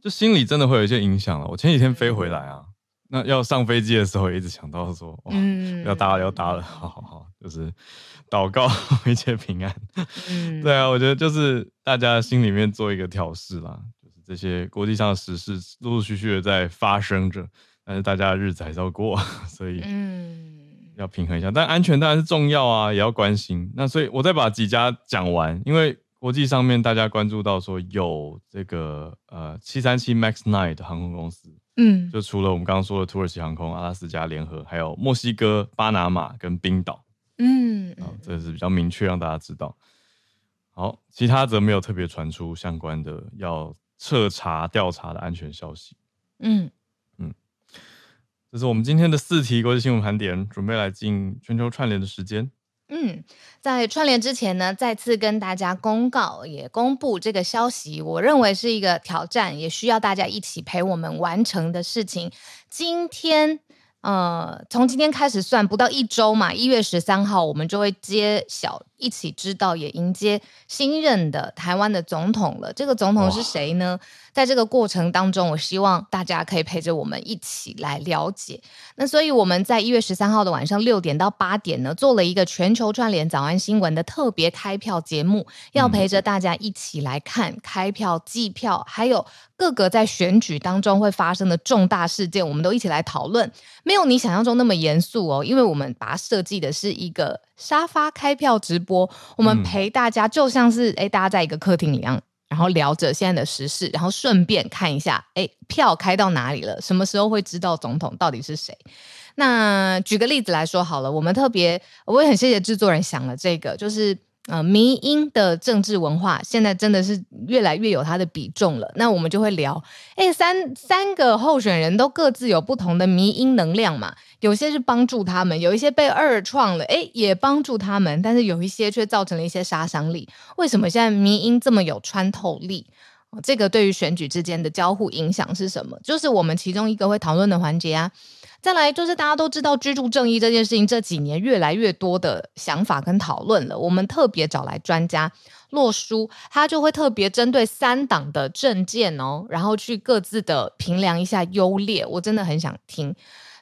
S1: 就心里真的会有一些影响了。我前几天飞回来啊，那要上飞机的时候，也一直想到说，哇，嗯、要搭了，要搭了，好好好，就是祷告 *laughs* 一切平安。嗯，*laughs* 对啊，我觉得就是大家心里面做一个调试啦，就是这些国际上的时事陆陆续续的在发生着。但是大家日子还是要过，*laughs* 所以嗯，要平衡一下。但安全当然是重要啊，也要关心。那所以我再把几家讲完，因为国际上面大家关注到说有这个呃七三七 MAX Nine 的航空公司，嗯，就除了我们刚刚说的土耳其航空、阿拉斯加联合，还有墨西哥、巴拿马跟冰岛，嗯，啊，这是比较明确让大家知道。好，其他则没有特别传出相关的要彻查调查的安全消息，嗯。这是我们今天的四题国际新闻盘点，准备来进全球串联的时间。
S2: 嗯，在串联之前呢，再次跟大家公告，也公布这个消息。我认为是一个挑战，也需要大家一起陪我们完成的事情。今天。呃，从今天开始算不到一周嘛，一月十三号我们就会揭晓，一起知道也迎接新任的台湾的总统了。这个总统是谁呢？在这个过程当中，我希望大家可以陪着我们一起来了解。那所以我们在一月十三号的晚上六点到八点呢，做了一个全球串联早安新闻的特别开票节目，要陪着大家一起来看开票、计票，还有。各个在选举当中会发生的重大事件，我们都一起来讨论。没有你想象中那么严肃哦，因为我们把它设计的是一个沙发开票直播，我们陪大家就像是诶大家在一个客厅一样，然后聊着现在的时事，然后顺便看一下诶票开到哪里了，什么时候会知道总统到底是谁。那举个例子来说好了，我们特别我也很谢谢制作人想了这个，就是。呃，迷因的政治文化现在真的是越来越有它的比重了。那我们就会聊，哎，三三个候选人都各自有不同的迷因能量嘛。有些是帮助他们，有一些被二创了，哎，也帮助他们，但是有一些却造成了一些杀伤力。为什么现在迷因这么有穿透力？这个对于选举之间的交互影响是什么？就是我们其中一个会讨论的环节啊。再来就是大家都知道居住正义这件事情，这几年越来越多的想法跟讨论了。我们特别找来专家洛书，他就会特别针对三党的政见哦，然后去各自的评量一下优劣。我真的很想听。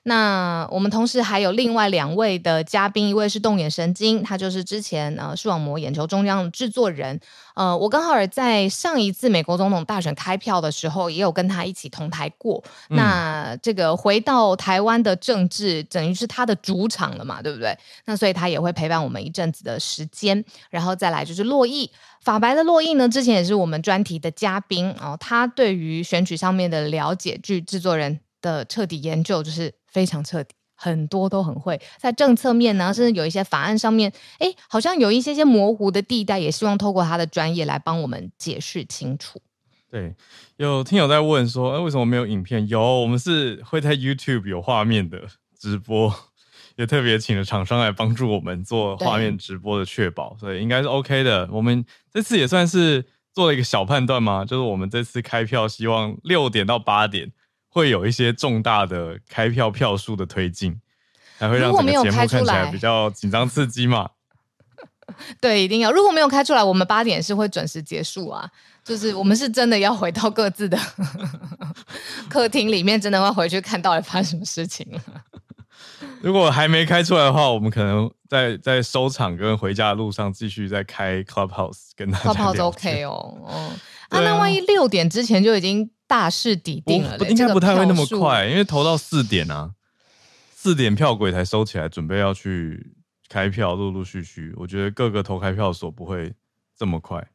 S2: 那我们同时还有另外两位的嘉宾，一位是动眼神经，他就是之前呃视网膜眼球中央的制作人。呃，我刚好也在上一次美国总统大选开票的时候，也有跟他一起同台过。嗯、那这个回到台湾的政治，等于是他的主场了嘛，对不对？那所以他也会陪伴我们一阵子的时间。然后再来就是珞亦，法白的珞亦呢，之前也是我们专题的嘉宾哦。他对于选举上面的了解，据制作人的彻底研究，就是非常彻底。很多都很会在政策面呢，甚至有一些法案上面，哎，好像有一些些模糊的地带，也希望透过他的专业来帮我们解释清楚。
S1: 对，有听友在问说，哎，为什么没有影片？有，我们是会在 YouTube 有画面的直播，也特别请了厂商来帮助我们做画面直播的确保，所以应该是 OK 的。我们这次也算是。做了一个小判断嘛？就是我们这次开票，希望六点到八点会有一些重大的开票票数的推进，才会让整个节目看起来比较紧张刺激嘛。*laughs*
S2: 对，一定要。如果没有开出来，我们八点是会准时结束啊。就是我们是真的要回到各自的 *laughs* 客厅里面，真的会回去看到底发生什么事情了。
S1: 如果还没开出来的话，我们可能在在收场跟回家的路上继续再开 Clubhouse 跟大家
S2: Clubhouse OK 哦，哦，啊，那万一六点之前就已经大势底定了，
S1: 应该不太会那么快，因为投到四点啊，四点票柜才收起来，准备要去开票，陆陆续续，我觉得各个投开票所不会这么快。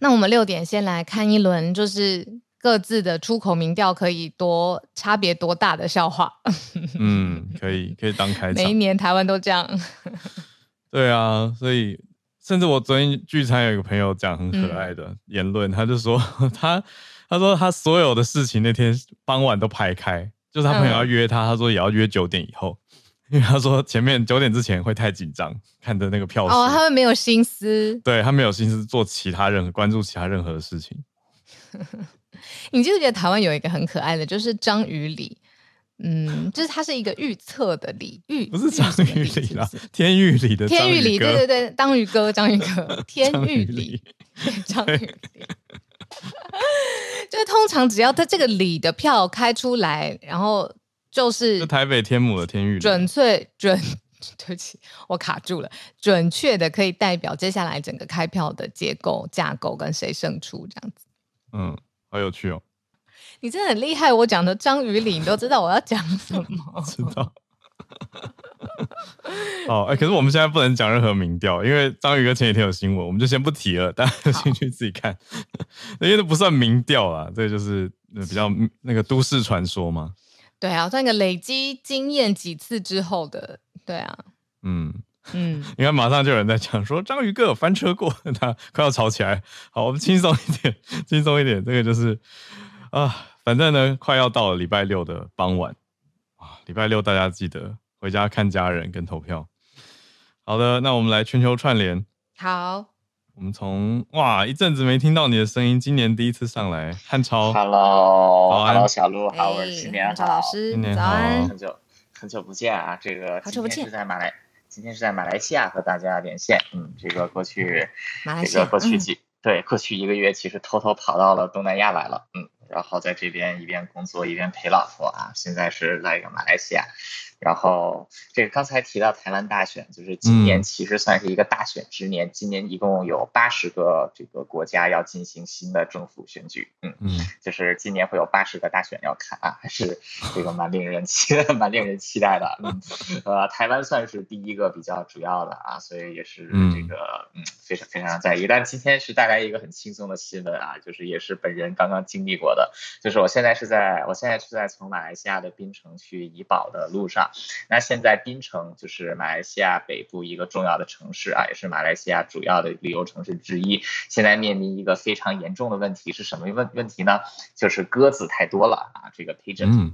S2: 那我们六点先来看一轮，就是各自的出口民调可以多差别多大的笑话。*laughs*
S1: 嗯，可以可以当开场。
S2: 每一年台湾都这样。*laughs*
S1: 对啊，所以甚至我昨天聚餐有一个朋友讲很可爱的言论，嗯、他就说 *laughs* 他他说他所有的事情那天傍晚都排开，就是他朋友要约他，嗯、他说也要约九点以后。*laughs* 因为他说前面九点之前会太紧张，看的那个票数。
S2: 哦，他们没有心思，
S1: 对他没有心思做其他任何关注其他任何的事情。*laughs*
S2: 你记不记得台湾有一个很可爱的，就是张宇里，嗯，就是他是一个预测的李玉，
S1: 不是章鱼李啦，天玉里的
S2: 天玉里，对对对，当宇哥张宇哥，天玉里张宇礼，*laughs* *laughs* 就是通常只要他这个里的票开出来，然后。就是
S1: 就台北天母的天玉里，
S2: 准确准，*laughs* 对不起，我卡住了。准确的可以代表接下来整个开票的结构架构跟谁胜出这样子。
S1: 嗯，好有趣哦！
S2: 你真的很厉害，我讲的章鱼里你都知道我要讲什么。*laughs*
S1: 知道。*laughs* 哦，哎、欸，可是我们现在不能讲任何民调，因为章鱼哥前几天有新闻，我们就先不提了，大家有兴趣自己看。因为这不算民调啊，这个就是比较那个都市传说嘛。
S2: 对啊，算一个累积经验几次之后的，对啊，
S1: 嗯嗯，*laughs* 你看马上就有人在讲说章鱼哥有翻车过，*laughs* 他快要吵起来。好，我们轻松一点，轻松一点，这个就是啊，反正呢，快要到了礼拜六的傍晚啊，礼拜六大家记得回家看家人跟投票。好的，那我们来全球串联，
S2: 好。
S1: 我们从哇一阵子没听到你的声音，今年第一次上来，汉超
S3: ，Hello，Hello，小鹿，好，我是新年
S2: 好，老师，
S1: 新年好，
S3: 很久很久不见啊，这个今天是在马来，今天是在马来西亚和大家连线，嗯，这个过去，这个过去几，对，过去一个月其实偷偷跑到了东南亚来了，嗯，然后在这边一边工作一边陪老婆啊，现在是来一个马来西亚。然后这个刚才提到台湾大选，就是今年其实算是一个大选之年。嗯、今年一共有八十个这个国家要进行新的政府选举，嗯嗯，就是今年会有八十个大选要看啊，还是这个蛮令人期待、*laughs* 蛮令人期待的。嗯，呃，台湾算是第一个比较主要的啊，所以也是这个嗯非常非常在意。但今天是带来一个很轻松的新闻啊，就是也是本人刚刚经历过的，就是我现在是在我现在是在从马来西亚的槟城去怡保的路上。那现在槟城就是马来西亚北部一个重要的城市啊，也是马来西亚主要的旅游城市之一。现在面临一个非常严重的问题是什么问问题呢？就是鸽子太多了啊，这个 pigeon。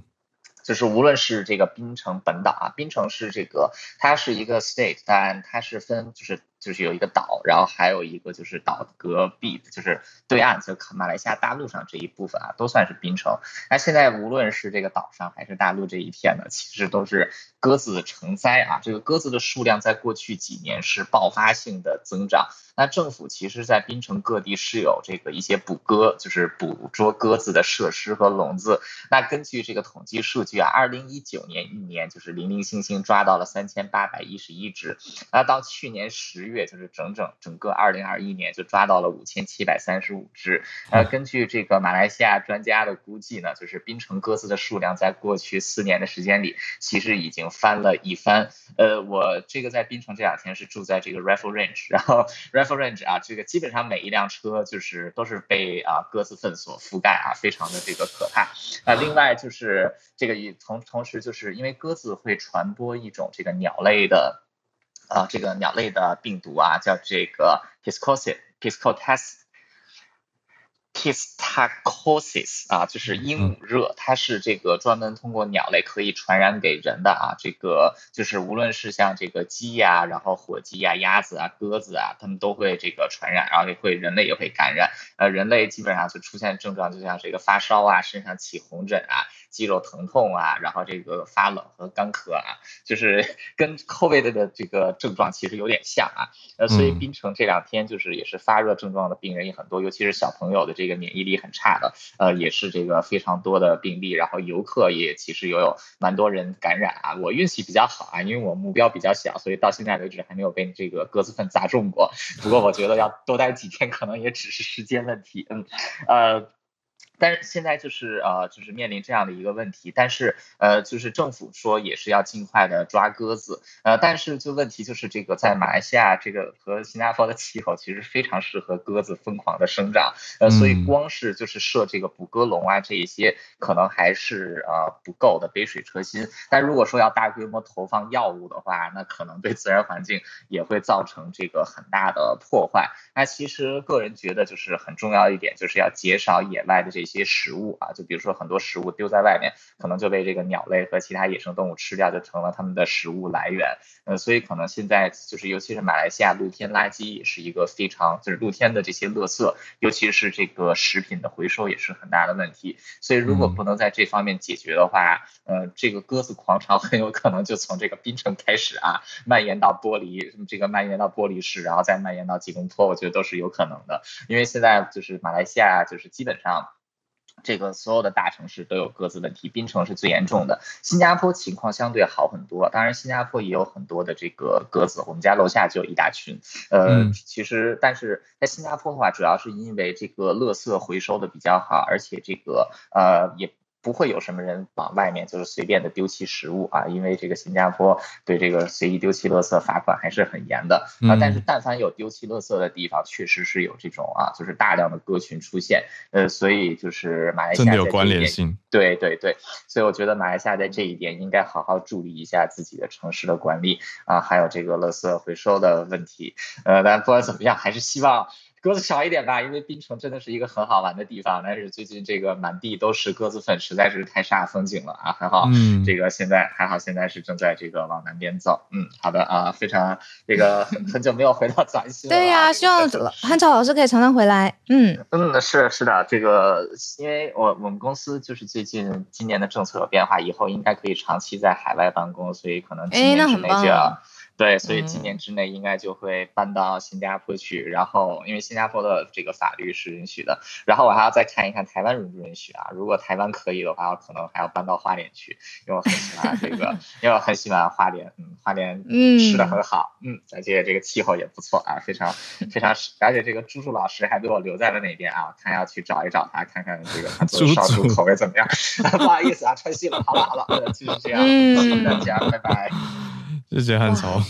S3: 就是无论是这个槟城本岛啊，槟城是这个它是一个 state，但它是分就是。就是有一个岛，然后还有一个就是岛隔壁，就是对岸，就马来西亚大陆上这一部分啊，都算是槟城。那现在无论是这个岛上还是大陆这一片呢，其实都是鸽子成灾啊。这个鸽子的数量在过去几年是爆发性的增长。那政府其实，在槟城各地是有这个一些捕鸽，就是捕捉鸽子的设施和笼子。那根据这个统计数据啊，二零一九年一年就是零零星星抓到了三千八百一十一只，那到去年十月。月就是整整整个二零二一年就抓到了五千七百三十五只。呃，根据这个马来西亚专家的估计呢，就是槟城鸽子的数量在过去四年的时间里，其实已经翻了一番。呃，我这个在槟城这两天是住在这个 Raffle Range，然后 *laughs* Raffle Range 啊，这个基本上每一辆车就是都是被啊鸽子粪所覆盖啊，非常的这个可怕。呃，另外就是这个同同时就是因为鸽子会传播一种这个鸟类的。啊，这个鸟类的病毒啊，叫这个 Piscosis Piscosis Pistacosis 啊，就是鹦鹉热，它是这个专门通过鸟类可以传染给人的啊。这个就是无论是像这个鸡呀、啊，然后火鸡呀、鸭子啊、鸽子啊，它们都会这个传染，然后也会人类也会感染。呃，人类基本上就出现症状，就像这个发烧啊，身上起红疹啊。肌肉疼痛啊，然后这个发冷和干咳啊，就是 *laughs* 跟 COVID 的这个症状其实有点像啊。呃，所以槟城这两天就是也是发热症状的病人也很多，尤其是小朋友的这个免疫力很差的，呃，也是这个非常多的病例。然后游客也其实也有蛮多人感染啊。我运气比较好啊，因为我目标比较小，所以到现在为止还没有被这个鸽子粪砸中过。不过我觉得要多待几天，可能也只是时间问题。嗯，呃。但是现在就是呃，就是面临这样的一个问题，但是呃，就是政府说也是要尽快的抓鸽子，呃，但是就问题就是这个在马来西亚这个和新加坡的气候其实非常适合鸽子疯狂的生长，呃，所以光是就是设这个捕鸽笼啊这一些可能还是呃不够的杯水车薪，但如果说要大规模投放药物的话，那可能对自然环境也会造成这个很大的破坏。那其实个人觉得就是很重要一点，就是要减少野外的这些。食物啊，就比如说很多食物丢在外面，可能就被这个鸟类和其他野生动物吃掉，就成了它们的食物来源。呃，所以可能现在就是，尤其是马来西亚露天垃圾也是一个非常，就是露天的这些垃圾，尤其是这个食品的回收也是很大的问题。所以如果不能在这方面解决的话，呃，这个鸽子狂潮很有可能就从这个槟城开始啊，蔓延到玻璃，这个蔓延到玻璃市，然后再蔓延到吉隆坡，我觉得都是有可能的。因为现在就是马来西亚就是基本上。这个所有的大城市都有鸽子问题，槟城是最严重的。新加坡情况相对好很多，当然新加坡也有很多的这个鸽子，我们家楼下就有一大群。呃，其实但是在新加坡的话，主要是因为这个垃圾回收的比较好，而且这个呃也。不会有什么人往外面就是随便的丢弃食物啊，因为这个新加坡对这个随意丢弃垃圾罚款还是很严的啊。但是但凡有丢弃垃圾的地方，确实是有这种啊，就是大量的鸽群出现。呃，所以就是马来西亚真的有关联性。对对对，所以我觉得马来西亚在这一点应该好好注意一下自己的城市的管理啊，还有这个垃圾回收的问题。呃，但不管怎么样，还是希望。鸽子少一点吧，因为槟城真的是一个很好玩的地方。但是最近这个满地都是鸽子粉，实在是太煞风景了啊！还好，嗯，这个现在还好，现在是正在这个往南边走。嗯，好的啊，非常这个很久没有回到早安新闻了。
S2: 对呀、啊，希望汉超老师可以常常回来。嗯
S3: 嗯，是是的，这个因为我我们公司就是最近今年的政策有变化，以后应该可以长期在海外办公，所以可能今年之内就要。对，所以今年之内应该就会搬到新加坡去，嗯、然后因为新加坡的这个法律是允许的，然后我还要再看一看台湾允不允许啊？如果台湾可以的话，我可能还要搬到花莲去，因为我很喜欢这个，*laughs* 因为我很喜欢花莲，嗯，花莲嗯吃的很好，嗯，而且这个气候也不错啊，非常非常，而且这个猪猪老师还被我留在了那边啊，我看要去找一找他，看看这个他做烧猪口味怎么样？*laughs* 不好意思啊，串戏了，好了好了，就是这样，谢谢大家，拜拜。
S1: 谢谢汉超。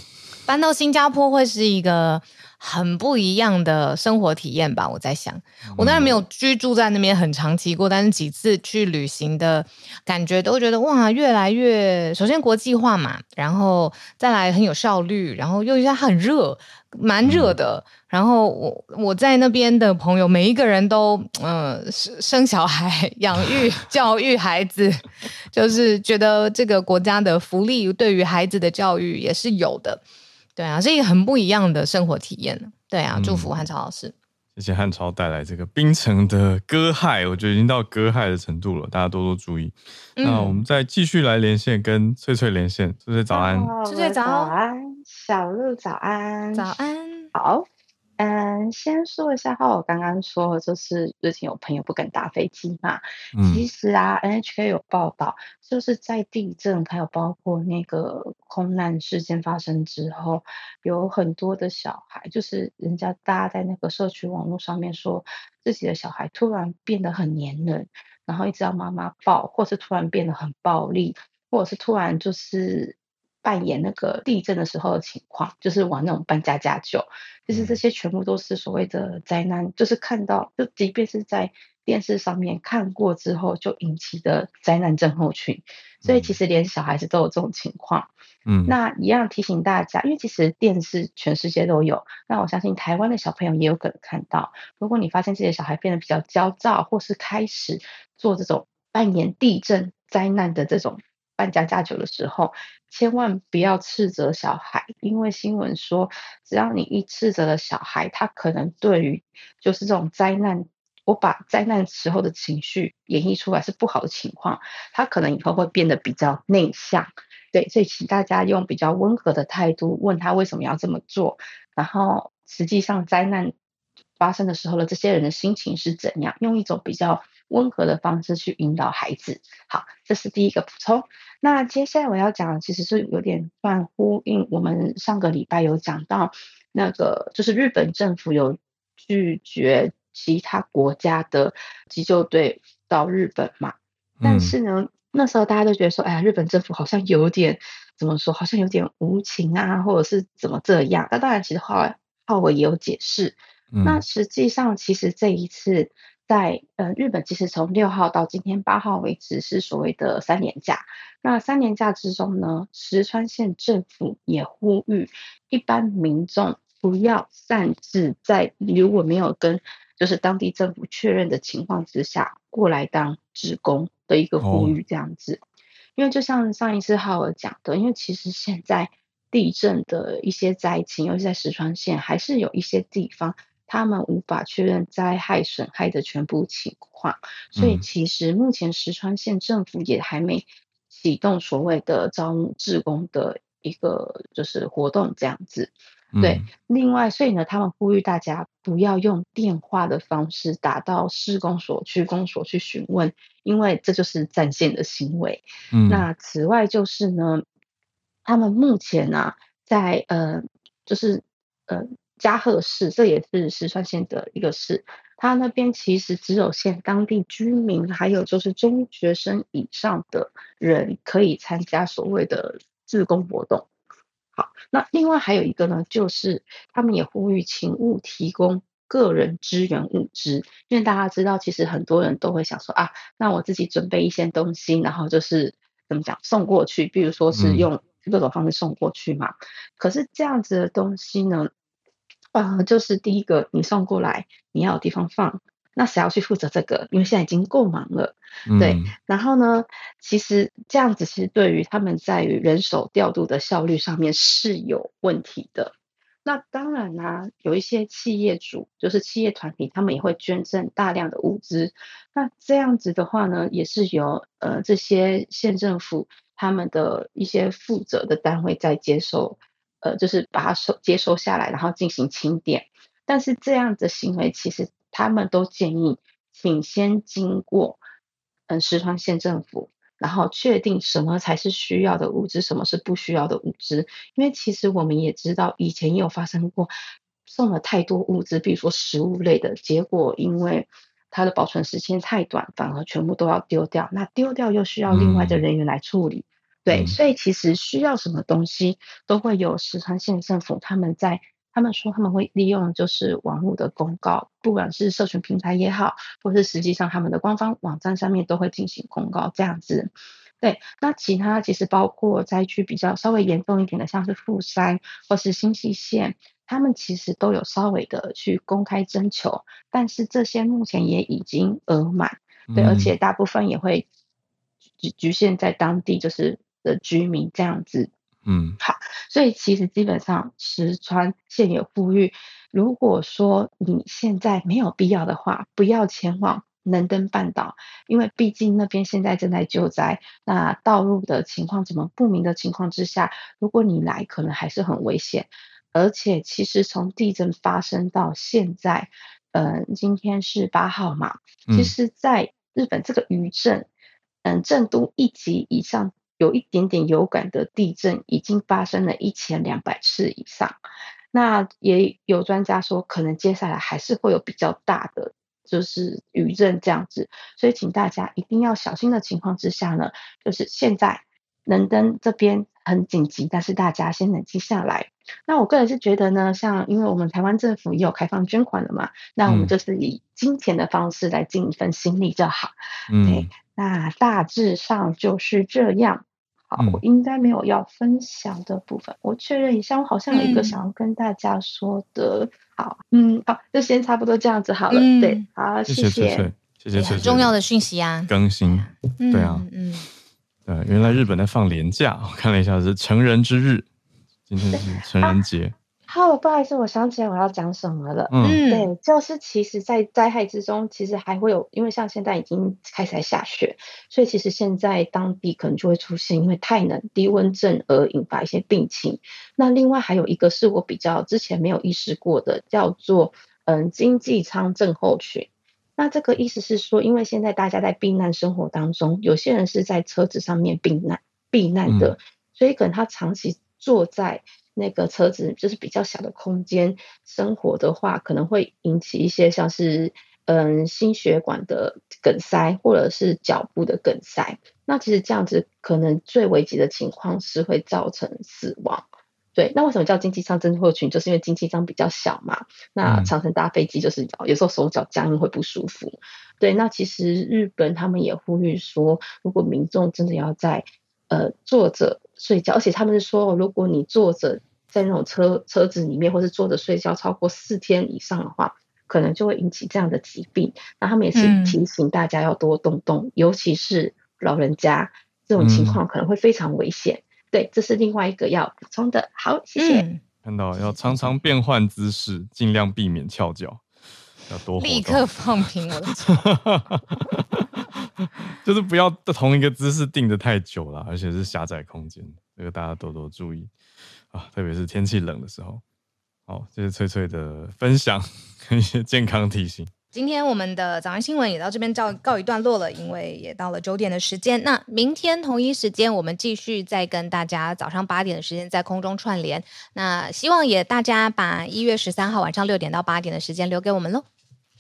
S2: 搬到新加坡会是一个很不一样的生活体验吧？我在想，我当然没有居住在那边很长期过，但是几次去旅行的感觉都觉得哇，越来越首先国际化嘛，然后再来很有效率，然后又一下很热，蛮热的。然后我我在那边的朋友，每一个人都嗯生、呃、生小孩、养育、教育孩子，*laughs* 就是觉得这个国家的福利对于孩子的教育也是有的。对啊，是一个很不一样的生活体验。对啊，祝福汉超老师。
S1: 谢谢汉超带来这个冰城的割害，我觉得已经到割害的程度了，大家多多注意。嗯、那我们再继续来连线，跟翠翠连线。翠翠早安，
S2: 翠翠早
S4: 安，小鹿早安，
S2: 早安，
S4: 好。嗯，先说一下哈，我刚刚说就是最近有朋友不敢搭飞机嘛。嗯、其实啊，NHK 有报道，就是在地震还有包括那个空难事件发生之后，有很多的小孩，就是人家大家在那个社区网络上面说，自己的小孩突然变得很黏人，然后一直要妈妈抱，或是突然变得很暴力，或者是突然就是。扮演那个地震的时候的情况，就是玩那种扮家家酒，就是这些全部都是所谓的灾难，就是看到，就即便是在电视上面看过之后就引起的灾难症候群，所以其实连小孩子都有这种情况。嗯，那一样提醒大家，因为其实电视全世界都有，那我相信台湾的小朋友也有可能看到。如果你发现自己的小孩变得比较焦躁，或是开始做这种扮演地震灾难的这种扮家家酒的时候，千万不要斥责小孩，因为新闻说，只要你一斥责了小孩，他可能对于就是这种灾难。我把灾难时候的情绪演绎出来是不好的情况，他可能以后会变得比较内向，对，所以请大家用比较温和的态度问他为什么要这么做，然后实际上灾难发生的时候呢这些人的心情是怎样，用一种比较温和的方式去引导孩子。好，这是第一个补充。那接下来我要讲的其实是有点算呼应我们上个礼拜有讲到那个，就是日本政府有拒绝。其他国家的急救队到日本嘛，但是呢，嗯、那时候大家都觉得说，哎呀，日本政府好像有点怎么说，好像有点无情啊，或者是怎么这样？那当然，其实后来浩伟也有解释。嗯、那实际上，其实这一次在呃日本，其实从六号到今天八号为止是所谓的三连假。那三连假之中呢，石川县政府也呼吁一般民众不要擅自在如果没有跟就是当地政府确认的情况之下，过来当职工的一个呼吁，这样子。Oh. 因为就像上一次浩尔讲的，因为其实现在地震的一些灾情，尤其在石川县，还是有一些地方他们无法确认灾害损害的全部情况，所以其实目前石川县政府也还没启动所谓的招募志工的一个就是活动，这样子。对，另外，所以呢，他们呼吁大家不要用电话的方式打到市公所、区公所去询问，因为这就是占线的行为。嗯，那此外就是呢，他们目前呢、啊，在呃，就是呃，加贺市，这也是石川县的一个市，它那边其实只有限当地居民，还有就是中学生以上的人可以参加所谓的自工活动。好，那另外还有一个呢，就是他们也呼吁请勿提供个人支援物资，因为大家知道，其实很多人都会想说啊，那我自己准备一些东西，然后就是怎么讲送过去，比如说是用各种方式送过去嘛。嗯、可是这样子的东西呢，啊、呃，就是第一个你送过来，你要有地方放。那谁要去负责这个？因为现在已经够忙了，对。嗯、然后呢，其实这样子其实对于他们在于人手调度的效率上面是有问题的。那当然啦、啊，有一些企业主，就是企业团体，他们也会捐赠大量的物资。那这样子的话呢，也是由呃这些县政府他们的一些负责的单位在接收，呃，就是把它收接收下来，然后进行清点。但是这样的行为其实。他们都建议，请先经过嗯石川县政府，然后确定什么才是需要的物资，什么是不需要的物资。因为其实我们也知道，以前也有发生过送了太多物资，比如说食物类的，结果因为它的保存时间太短，反而全部都要丢掉。那丢掉又需要另外的人员来处理，嗯、对，所以其实需要什么东西，都会有石川县政府他们在。他们说他们会利用就是网络的公告，不管是社群平台也好，或是实际上他们的官方网站上面都会进行公告这样子。对，那其他其实包括灾区比较稍微严重一点的，像是富山或是新潟县，他们其实都有稍微的去公开征求，但是这些目前也已经额满。对，而且大部分也会局局限在当地就是的居民这样子。嗯，好，所以其实基本上石川县有呼吁，如果说你现在没有必要的话，不要前往能登半岛，因为毕竟那边现在正在救灾，那道路的情况怎么不明的情况之下，如果你来，可能还是很危险。而且其实从地震发生到现在，嗯、呃，今天是八号嘛，其实在日本这个余震，嗯，震度一级以上。有一点点有感的地震已经发生了一千两百次以上，那也有专家说，可能接下来还是会有比较大的就是余震这样子，所以请大家一定要小心的情况之下呢，就是现在能登这边很紧急，但是大家先冷静下来。那我个人是觉得呢，像因为我们台湾政府也有开放捐款了嘛，那我们就是以金钱的方式来尽一份心力就好。嗯，对，那大致上就是这样。好，我应该没有要分享的部分。我确认一下，我好像有一个想要跟大家说的。好，嗯，好，就先差不多这样子好了。对，好，谢谢，
S1: 谢谢，谢谢。
S2: 重要的讯息啊，
S1: 更新，对啊，嗯，对，原来日本在放年假，我看了一下是成人之日，今天是成人节。
S4: 好，不好意思，我想起来我要讲什么了。嗯，对，就是其实，在灾害之中，其实还会有，因为像现在已经开始在下雪，所以其实现在当地可能就会出现因为太冷、低温症而引发一些病情。那另外还有一个是我比较之前没有意识过的，叫做嗯经济舱症候群。那这个意思是说，因为现在大家在避难生活当中，有些人是在车子上面避难避难的，嗯、所以可能他长期坐在。那个车子就是比较小的空间生活的话，可能会引起一些像是嗯心血管的梗塞，或者是脚部的梗塞。那其实这样子可能最危急的情况是会造成死亡。对，那为什么叫经济舱症候群？就是因为经济舱比较小嘛。那长城搭飞机就是有时候手脚僵硬会不舒服。对，那其实日本他们也呼吁说，如果民众真的要在呃坐着睡觉，而且他们是说，如果你坐着。在那种车车子里面，或是坐着睡觉超过四天以上的话，可能就会引起这样的疾病。那他们也是提醒大家要多动动，嗯、尤其是老人家这种情况可能会非常危险。嗯、对，这是另外一个要补充的。好，谢谢。嗯、
S1: 看到要常常变换姿势，尽量避免翘脚，要多
S2: 立刻放平我的 *laughs*
S1: 就是不要同一个姿势定的太久了，而且是狭窄空间，这个大家多多注意啊。特别是天气冷的时候，好，这是翠翠的分享跟一些健康提醒。
S2: 今天我们的早安新闻也到这边告告一段落了，因为也到了九点的时间。那明天同一时间，我们继续再跟大家早上八点的时间在空中串联。那希望也大家把一月十三号晚上六点到八点的时间留给我们喽。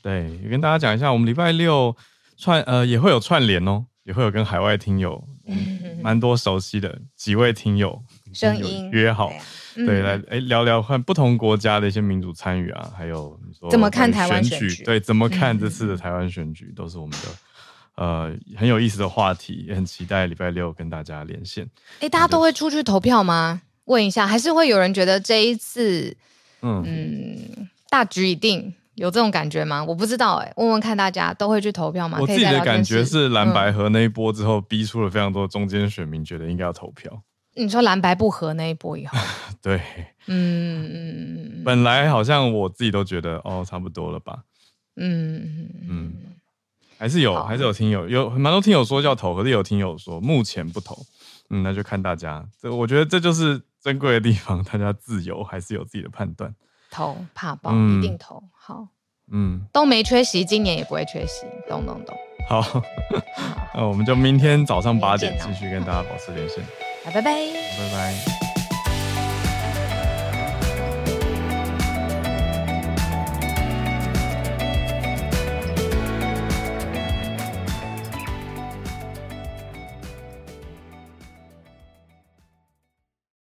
S1: 对，也跟大家讲一下，我们礼拜六串呃也会有串联哦，也会有跟海外听友 *laughs* 蛮多熟悉的几位听友。
S2: 声音
S1: 约好，对，对，来哎聊聊看不同国家的一些民主参与啊，还有你说
S2: 怎么看台湾选举？
S1: 对，怎么看这次的台湾选举，都是我们的呃很有意思的话题，也很期待礼拜六跟大家连线。
S2: 哎，大家都会出去投票吗？问一下，还是会有人觉得这一次嗯，嗯大局已定？有这种感觉吗？我不知道哎，问问看大家都会去投票吗？
S1: 我自己的感觉是蓝白合那一波之后，逼出了非常多中间选民，觉得应该要投票。
S2: 你说蓝白不合那一波以后，*laughs*
S1: 对，嗯嗯，本来好像我自己都觉得哦，差不多了吧，嗯嗯，还是有，好还是有听友有蛮多听友说要投，可是有听友说目前不投，嗯，那就看大家，这我觉得这就是珍贵的地方，大家自由还是有自己的判断，
S2: 投怕爆、嗯、一定投，好，嗯，都没缺席，今年也不会缺席，懂懂懂，
S1: 好，那我们就明天早上八点继续跟大家保持连线。
S2: 拜拜，
S1: 拜拜。